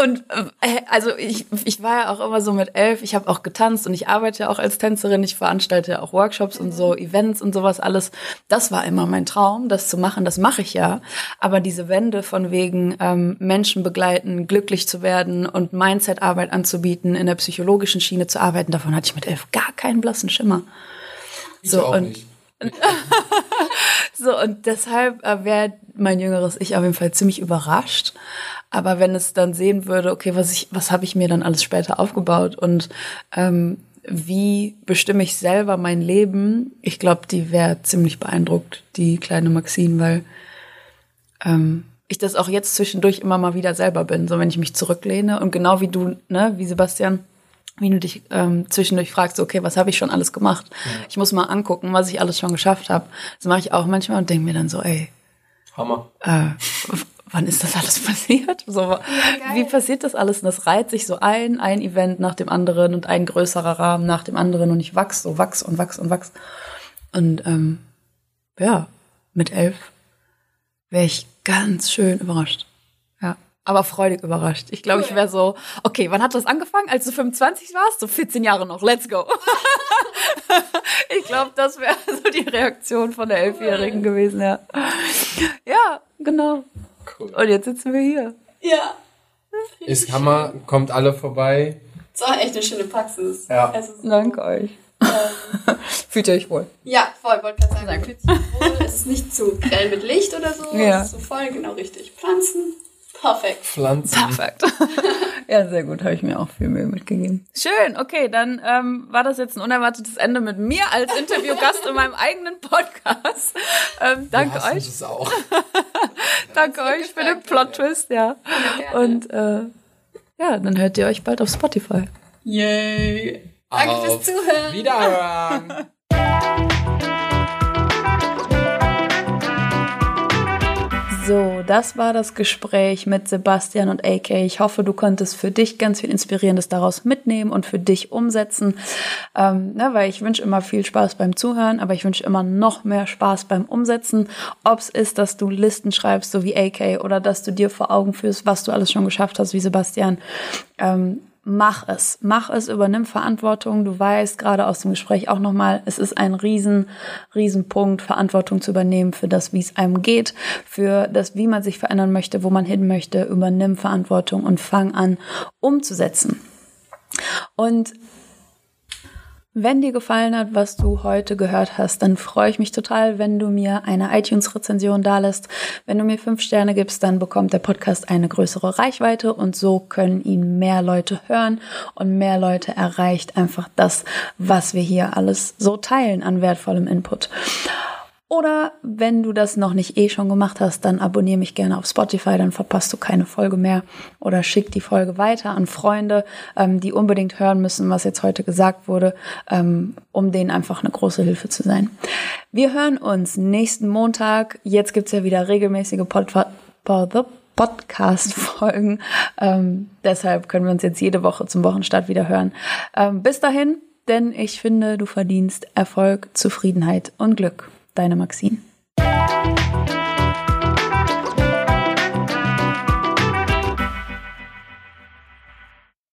[SPEAKER 2] Und äh, also ich, ich war ja auch immer so mit elf, ich habe auch getanzt und ich arbeite ja auch als Tänzerin, ich veranstalte ja auch Workshops und so, Events und sowas alles. Das war immer mein Traum, das zu machen, das mache ich ja. Aber diese Wende von wegen ähm, Menschen begleiten, glücklich zu werden und Mindset-Arbeit anzubieten, in der psychologischen Schiene zu arbeiten, davon hatte ich mit elf gar keinen blassen Schimmer.
[SPEAKER 1] Ich
[SPEAKER 2] So,
[SPEAKER 1] auch
[SPEAKER 2] und-
[SPEAKER 1] nicht.
[SPEAKER 2] So, und deshalb äh, wäre mein jüngeres Ich auf jeden Fall ziemlich überrascht. Aber wenn es dann sehen würde, okay, was ich, was habe ich mir dann alles später aufgebaut und ähm, wie bestimme ich selber mein Leben, ich glaube, die wäre ziemlich beeindruckt, die kleine Maxine, weil ähm, ich das auch jetzt zwischendurch immer mal wieder selber bin, so wenn ich mich zurücklehne und genau wie du, ne, wie Sebastian, wie du dich ähm, zwischendurch fragst, okay, was habe ich schon alles gemacht? Ich muss mal angucken, was ich alles schon geschafft habe. Das mache ich auch manchmal und denke mir dann so, ey,
[SPEAKER 1] Hammer.
[SPEAKER 2] äh, wann ist das alles passiert? So, wie passiert das alles? Und das reiht sich so ein, ein Event nach dem anderen und ein größerer Rahmen nach dem anderen und ich wachs so, wachs und wachs und wachs. Und ähm, ja, mit elf wäre ich ganz schön überrascht. Ja. Aber freudig überrascht. Ich glaube, ich wäre so, okay, wann hat das angefangen? Als du 25 warst? So 14 Jahre noch, let's go. ich glaube, das wäre so die Reaktion von der Elfjährigen gewesen, ja. Ja, genau.
[SPEAKER 1] Cool.
[SPEAKER 2] Und jetzt sitzen wir hier.
[SPEAKER 3] Ja.
[SPEAKER 1] Ist Hammer, kommt alle vorbei.
[SPEAKER 3] Das war echt eine schöne Praxis.
[SPEAKER 1] Ja.
[SPEAKER 3] Also so,
[SPEAKER 2] Danke euch. Fühlt ihr euch wohl?
[SPEAKER 3] Ja, voll, wollte gerade sagen, fühlt sich wohl. Es ist nicht zu grell mit Licht oder so.
[SPEAKER 2] Ja.
[SPEAKER 3] Es ist so voll, genau richtig. Pflanzen, perfekt.
[SPEAKER 1] Pflanzen.
[SPEAKER 2] Perfekt. ja, sehr gut, habe ich mir auch viel Mühe mitgegeben. Schön, okay, dann ähm, war das jetzt ein unerwartetes Ende mit mir als Interviewgast in meinem eigenen Podcast. Ähm, danke euch,
[SPEAKER 1] Das auch.
[SPEAKER 2] danke euch für den Plot-Twist, ja.
[SPEAKER 3] gerne.
[SPEAKER 2] Und äh, ja, dann hört ihr euch bald auf Spotify.
[SPEAKER 3] Yay. Danke
[SPEAKER 1] Auf
[SPEAKER 3] fürs Zuhören.
[SPEAKER 1] Wiederhören.
[SPEAKER 2] So, das war das Gespräch mit Sebastian und AK. Ich hoffe, du konntest für dich ganz viel Inspirierendes daraus mitnehmen und für dich umsetzen. Ähm, ne, weil ich wünsche immer viel Spaß beim Zuhören, aber ich wünsche immer noch mehr Spaß beim Umsetzen. Ob es ist, dass du Listen schreibst, so wie AK, oder dass du dir vor Augen führst, was du alles schon geschafft hast, wie Sebastian. Ähm, mach es, mach es, übernimm Verantwortung. Du weißt gerade aus dem Gespräch auch nochmal, es ist ein riesen, riesen Punkt, Verantwortung zu übernehmen für das, wie es einem geht, für das, wie man sich verändern möchte, wo man hin möchte. Übernimm Verantwortung und fang an, umzusetzen. Und wenn dir gefallen hat, was du heute gehört hast, dann freue ich mich total, wenn du mir eine iTunes-Rezension dalässt. Wenn du mir fünf Sterne gibst, dann bekommt der Podcast eine größere Reichweite und so können ihn mehr Leute hören und mehr Leute erreicht einfach das, was wir hier alles so teilen an wertvollem Input. Oder wenn du das noch nicht eh schon gemacht hast, dann abonniere mich gerne auf Spotify, dann verpasst du keine Folge mehr. Oder schick die Folge weiter an Freunde, ähm, die unbedingt hören müssen, was jetzt heute gesagt wurde, ähm, um denen einfach eine große Hilfe zu sein. Wir hören uns nächsten Montag. Jetzt gibt's ja wieder regelmäßige Pod Pod Podcast-Folgen. Ähm, deshalb können wir uns jetzt jede Woche zum Wochenstart wieder hören. Ähm, bis dahin, denn ich finde, du verdienst Erfolg, Zufriedenheit und Glück deine Maxine.